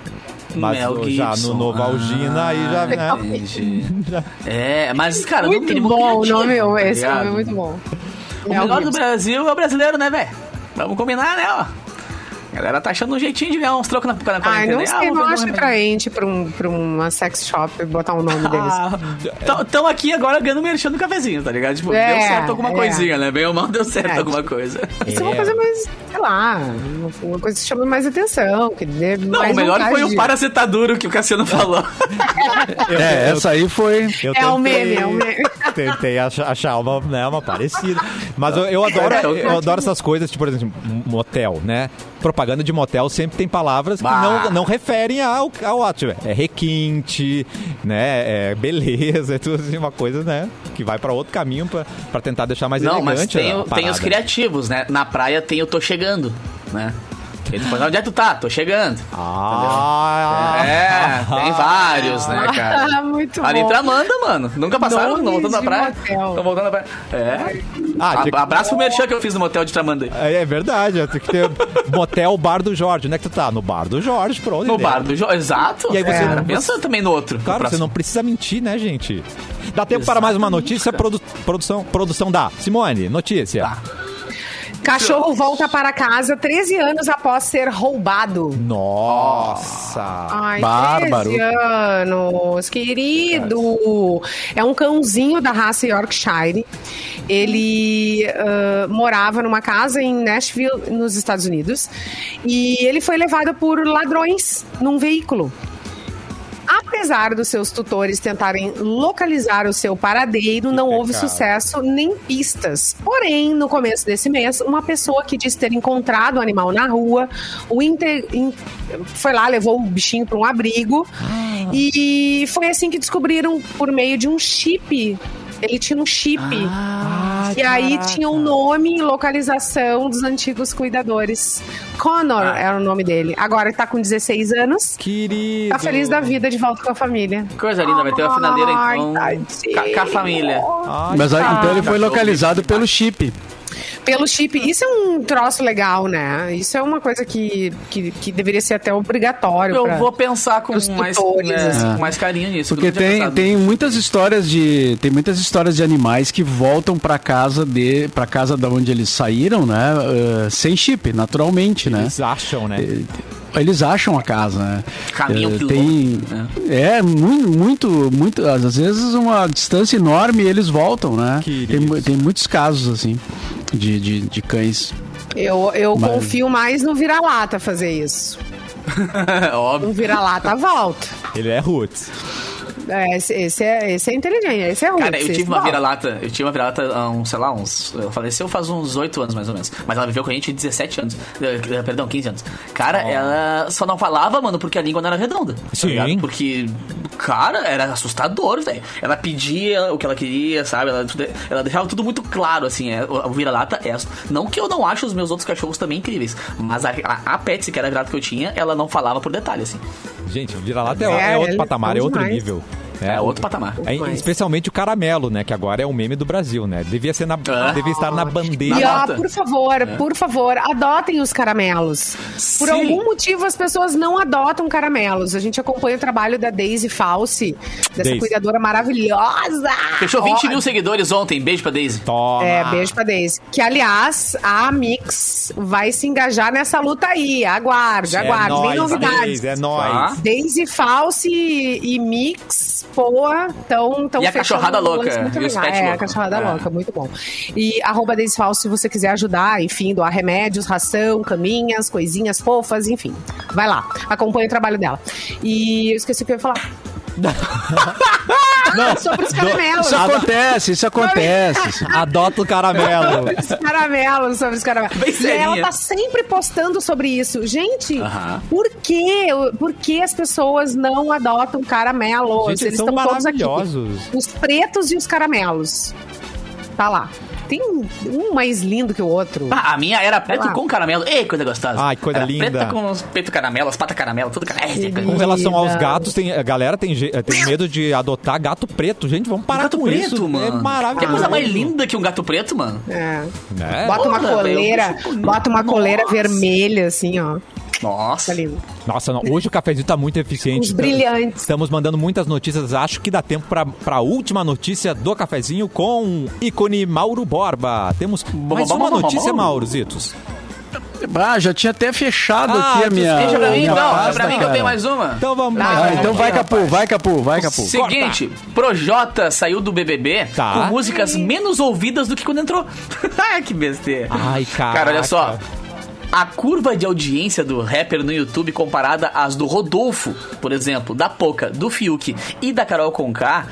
Mas Mel o- já Gibson. no Novalgina aí já, né? Entendi. É, mas, cara, Muito bom o nome, tá esse nome é muito bom. O melhor do Brasil é o brasileiro, né, velho? Vamos combinar, né, ó. A galera tá achando um jeitinho de ganhar uns trocos na, na Ai, quarentena. não Ah, sei, não vender um acho atraente pra, um, pra uma sex shop botar o nome deles. Estão aqui agora ganhando merchan do cafezinho, tá ligado? Tipo, É, deu certo alguma é. coisinha, né? Bem ou mal deu certo É. alguma coisa. Isso é uma coisa mais, sei lá, uma, coisa que chama mais atenção. Que dê Não, mais o melhor foi o paracetaduro que o Cassiano falou. Eu, É, eu- essa aí foi. eu É o meme, é o meme. Tentei achar, achar uma, né, uma parecida. Mas eu, eu adoro, eu adoro essas coisas, tipo, por exemplo, motel, né? Propaganda de motel sempre tem palavras que Bah. não, não referem ao, ao ato. É requinte, né? É beleza, é tudo assim, uma coisa, né? Que vai pra outro caminho pra tentar deixar mais Não, mas elegante. tem, a o- tem os criativos, né? Na praia tem o Tô Chegando, né? Ele põe, onde é que tu tá? Tô chegando. Ah, É, tem vários, né, cara? Ah, muito Ali bom. Tramanda, mano. Nunca passaram? Não voltando de praia? Estão voltando da praia. É. Ah, A- Abraço pro merchan que eu fiz no motel de Tramanda. É, é verdade, tem que ter motel Bar do Jorge. Onde é que tu tá? No Bar do Jorge, pronto. No bar do Jorge. Exato. E aí você É, não- Pensa também no outro. Claro, no você não precisa mentir, né, gente? Dá tempo para mais uma notícia, produ- produção, produção da Simone, notícia. Tá. Cachorro volta para casa 13 anos após ser roubado. Nossa! Ai, Bárbaro. 13 anos, querido. É um cãozinho da raça Yorkshire. Ele ah, morava numa casa em Nashville, nos Estados Unidos. E ele foi levado por ladrões num veículo. Apesar dos seus tutores tentarem localizar o seu paradeiro, não houve sucesso nem pistas. Porém, no começo desse mês, uma pessoa que disse ter encontrado o animal na rua, o inte- in- foi lá, levou o bichinho para um abrigo. E foi assim que descobriram por meio de um chip. Ele tinha um chip. Ah, E aí tinha o nome e localização dos antigos cuidadores. Connor Ah. era o nome dele. Agora ele tá com 16 anos. Querido! Tá feliz da vida de volta com a família. Coisa linda, vai ter uma finaleira então. Com a família. Ai, Mas aí, então ele foi localizado pelo chip. Pelo chip, isso é um troço legal, né? Isso é uma coisa que, que, que deveria ser até obrigatório. Eu pra- vou pensar com Os mais, tutores, né, assim. com mais carinho nisso. Porque tem, tem muitas histórias de tem muitas histórias de animais que voltam para casa de para casa da onde eles saíram, né? eh, sem chip, naturalmente, né? Eles acham, né? Eles acham a casa, né? Caminham quilômetros, tem, É, muito, muito, muito, às vezes uma distância enorme e eles voltam, né? Tem, tem muitos casos, assim, de, de, de cães. Eu, eu Mas- confio mais no vira-lata fazer isso. Óbvio. Um vira-lata volta. Ele é roots. É, esse, esse é, esse é inteligente, esse é ruim. Cara, eu esse tive uma volta. vira-lata, eu tive uma vira-lata há uns, sei lá, uns. Ela faleceu faz uns 8 anos mais ou menos. Mas ela viveu com a gente 17 anos. Eh, eh, Perdão, 15 anos. Cara, ela só não falava, mano, porque a língua não era redonda. tá Sim. ligado? Porque, cara, era assustador, velho. Ela pedia o que ela queria, sabe? Ela, ela deixava tudo muito claro, assim. É, o o vira-lata é. Não que eu não ache os meus outros cachorros também incríveis. Mas a, a, a Petsy, que era a vira-lata que eu tinha, ela não falava por detalhe, assim. Gente, o vira-lata é, É, outro patamar, é outro demais. nível. É, outro patamar. É, especialmente o caramelo, né? Que agora é o meme do Brasil, né? Devia ser na, Ah. devia estar na bandeira. E ó, por favor, por favor, adotem os caramelos. Por Sim. algum motivo as pessoas não adotam caramelos. A gente acompanha o trabalho da Daisy Falsi, dessa Daisy. cuidadora maravilhosa. Fechou 20 Ó, mil seguidores ontem. Beijo pra Daisy. Toma. É, beijo pra Daisy. Que, aliás, a Mix vai se engajar nessa luta aí. Aguarde, É aguarde. Vem nóis, novidades. Daisy, é nóis. Tá. Daisy Falsi e Mix, poa, tão, tão E a cachorrada louca, muito e os É, a cachorrada É. louca, muito bom. E arroba Daisy Falsi se você quiser ajudar, enfim, doar remédios, ração, caminhas, coisinhas fofas, enfim. Vai lá, acompanha o trabalho dela. E eu esqueci o que eu ia falar. ah, sobre os caramelos. Isso acontece, isso acontece. Adota o caramelo. Os caramelos, sobre os caramelos. Bem E ela tá sempre postando sobre isso. Gente, Aham. por que, por que as pessoas não adotam caramelos? Gente, eles são estão todos aqui. Os pretos e os caramelos. Tá lá. Tem um mais lindo que o outro. Ah, a minha era preto Ah. com caramelo. Ei, coisa gostosa. Ai, coisa era linda. Preta com os peito caramelo, as patas caramelo, tudo caramelo. Com relação aos gatos, tem, a galera tem, tem medo de adotar gato preto. Gente, vamos parar gato com preto, isso. mano. É maravilhoso. Que coisa mais linda que um gato preto, mano. É. Né? Bota uma coleira, velho, bota uma coleira Nossa. vermelha, assim, ó. Nossa. Lindo. Nossa, não, hoje o cafezinho tá muito eficiente. Os brilhantes. Estamos mandando muitas notícias. Acho que dá tempo pra, pra última notícia do cafezinho com ícone Mauro Borba. Temos mais uma notícia, bom. Mauro Zitos. Ah, já tinha até fechado Ah, aqui a minha. Deixa pra mim, minha então. pasta, Deixa pra mim que eu cara. tenho mais uma. Então vamos Ah, mais Ah, então vai, Capu, vai, Capu, vai, Capu. Seguinte, Projota saiu do BBB Tá. com músicas menos ouvidas do que quando entrou. Ai, que besteira. Ai, Cara, olha só. A curva de audiência do rapper no YouTube comparada às do Rodolfo, por exemplo, da Poca, do Fiuk e da Carol Conká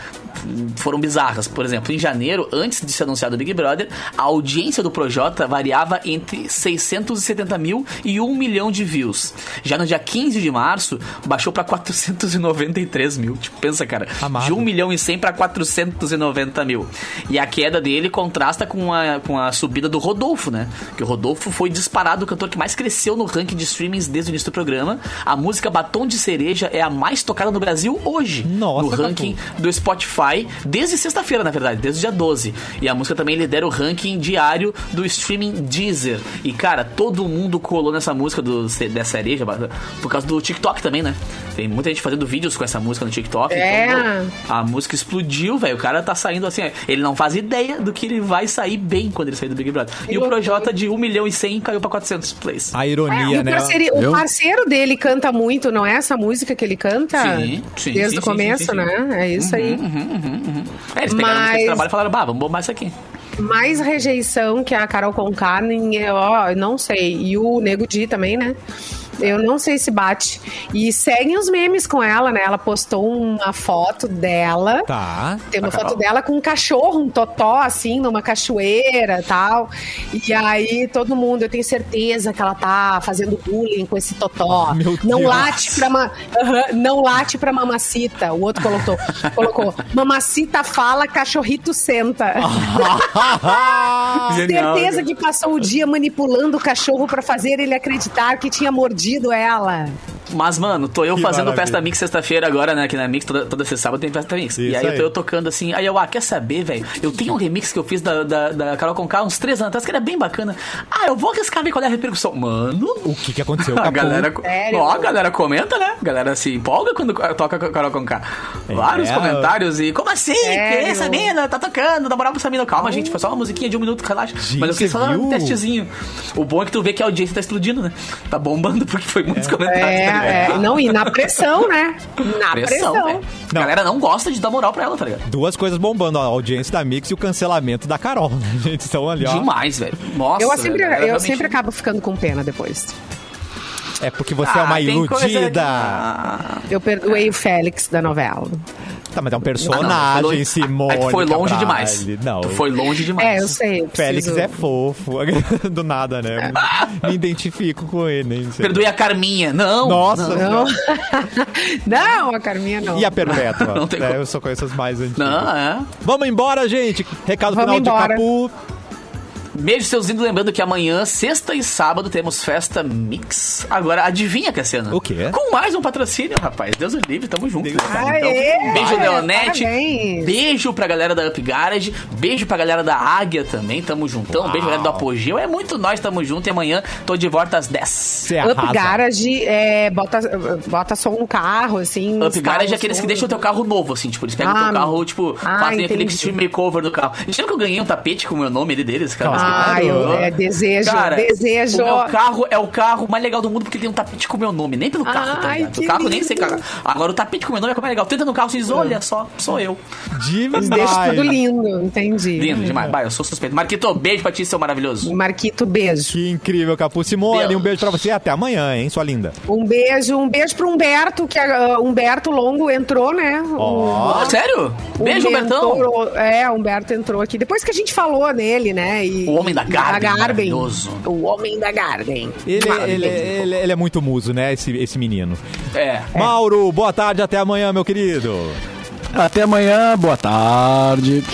foram bizarras. Por exemplo, em janeiro, antes de ser anunciado o Big Brother, a audiência do Projota variava entre 670 mil e 1 milhão de views. Já no dia 15 de março, baixou pra 493 mil. Tipo, pensa, cara. Amado. De 1 milhão e 100 pra 490 mil. E a queda dele contrasta com a, com a subida do Rodolfo, né? Que o Rodolfo foi disparado o cantor que mais cresceu no ranking de streamings desde o início do programa. A música Batom de Cereja é a mais tocada no Brasil hoje. Nossa, no ranking do Spotify, desde sexta-feira, na verdade, desde o dia 12. E a música também lidera o ranking diário do streaming Deezer. E, cara, todo mundo colou nessa música do, dessa cereja, por causa do TikTok também, né? Tem muita gente fazendo vídeos com essa música no TikTok. É. Então, a música explodiu, velho. O cara tá saindo assim, ele não faz ideia do que ele vai sair bem quando ele sair do Big Brother. E o. Projota de 1 milhão e 100 caiu pra 400 plays. A É, ironia, o, né? parceiro, o parceiro dele canta muito, não é essa música que ele canta? Sim, sim, Desde sim, o começo, sim, sim. né? É isso aí. É, eles pegaram Mas- esse trabalho e falaram, bah, vamos bombar isso aqui. Mais rejeição que a Carol Conká, ó, não sei. E o Nego Di também, né? Eu não sei se bate. E seguem os memes com ela, né? Ela postou uma foto dela. Tá. Tem uma Carol? foto dela com um cachorro, um totó, assim, numa cachoeira tal. E aí todo mundo, eu tenho certeza que ela tá fazendo bullying com esse totó. Meu não Deus. late pra ma... Aham, não late pra mamacita. O outro colocou, colocou mamacita fala, cachorrito senta. Certeza cara. que passou o dia manipulando o cachorro pra fazer ele acreditar que tinha mordido ela. Mas, mano, tô eu Que fazendo maravilha. festa mix sexta-feira agora, né? Que na Mix, toda, toda sábado tem festa mix. e Isso aí, eu aí. tô eu tocando assim. Aí eu, ah, quer saber, velho? Eu tenho um remix que eu fiz da, da, da Carol Conká uns três anos atrás, que era bem bacana. Ah, eu vou arriscar ver qual é a repercussão. Mano, O que, que aconteceu, a galera, Sério? ó, a galera comenta, né? A galera se empolga quando toca com a Carol Conká. Vários É. comentários e como assim? Que Sério? essa mina tá tocando, dá moral pra essa mina. Calma, gente, foi só uma musiquinha de um minuto, relaxa. Gente, Mas eu fiz você só viu? um testezinho. O bom é que tu vê que a audiência tá explodindo, né? Tá bombando porque foi muitos comentários. tá ligado? É, é, não, e na pressão, né? Na pressão. velho. A galera não gosta de dar moral pra ela, tá ligado? Duas coisas bombando, ó, a audiência da Mix e o cancelamento da Carol, né? Gente, estão ali, ó. Demais, velho. Nossa, Eu, sempre, velho, eu realmente- sempre acabo ficando com pena depois. É porque você é uma Ah, coisa iludida. Ah, Eu perdoei o Félix da novela. Tá, mas é um não, personagem, foi longe- Simone. É que foi longe Cabral. demais. Não. Tu foi longe demais. É, eu sei. eu Félix é fofo. Do nada, né? Me identifico com ele, nem sei. Perdoe a Carminha. Não. Nossa. Não, Não. não, a Carminha não. E a Perpétua? Não tem É, como. eu só conheço as mais antigas. não é. Vamos embora, gente. Recado Vamos final de embora. Capu. Beijo, seus lindos. Lembrando que amanhã, sexta e sábado, temos festa mix. Agora, adivinha, Cassiano? O quê? Com mais um patrocínio, rapaz. Deus o livre, tamo junto. Deus cara? Aê, então, beijo, Leonete. parabéns. Beijo pra galera da Up Garage. Beijo pra galera da Águia também. Tamo juntão. Uau. Beijo, galera do Apogeu. É muito nós, tamo junto. E amanhã tô de volta às 10. Você Up arrasa. Garage, é, bota, bota som no carro, assim. Up Garage é aqueles que deixam o teu carro novo, assim, tipo, eles pegam o Ah, teu carro, tipo, ah, fazem aquele entendi. extreme makeover do carro. Lembra que eu ganhei um tapete com o meu nome ali deles, cara? Ah, que- eu, é, desejo, Cara, desejo. o meu carro é o carro mais legal do mundo porque tem um tapete com o meu nome, nem pelo carro, tá Ai, ligado? que O carro nem lindo. sei, cara. Agora o tapete com o meu nome é como é legal. Tenta no carro, você diz, olha só, sou eu. Demais. Deixa tudo lindo, entendi. Lindo demais. Bah, eu sou suspeito. Marquito, beijo pra ti, seu maravilhoso. Marquito, beijo. Que incrível, Capu. Simone, Deus. um beijo pra você. Até amanhã, hein, sua linda. Um beijo, um beijo pro Humberto, que uh, Humberto Longo entrou, né? Ó. Ah, sério? Beijo, Bertão. mentor- É, o Humberto entrou aqui. Depois que a gente falou nele, né? e- O homem da Garden, Garden. maravilhoso. O homem da Garden. Ele, ele, ele, ele é muito muso, né, esse, esse menino. É. Mauro, boa tarde, até amanhã, meu querido. Até amanhã, boa tarde.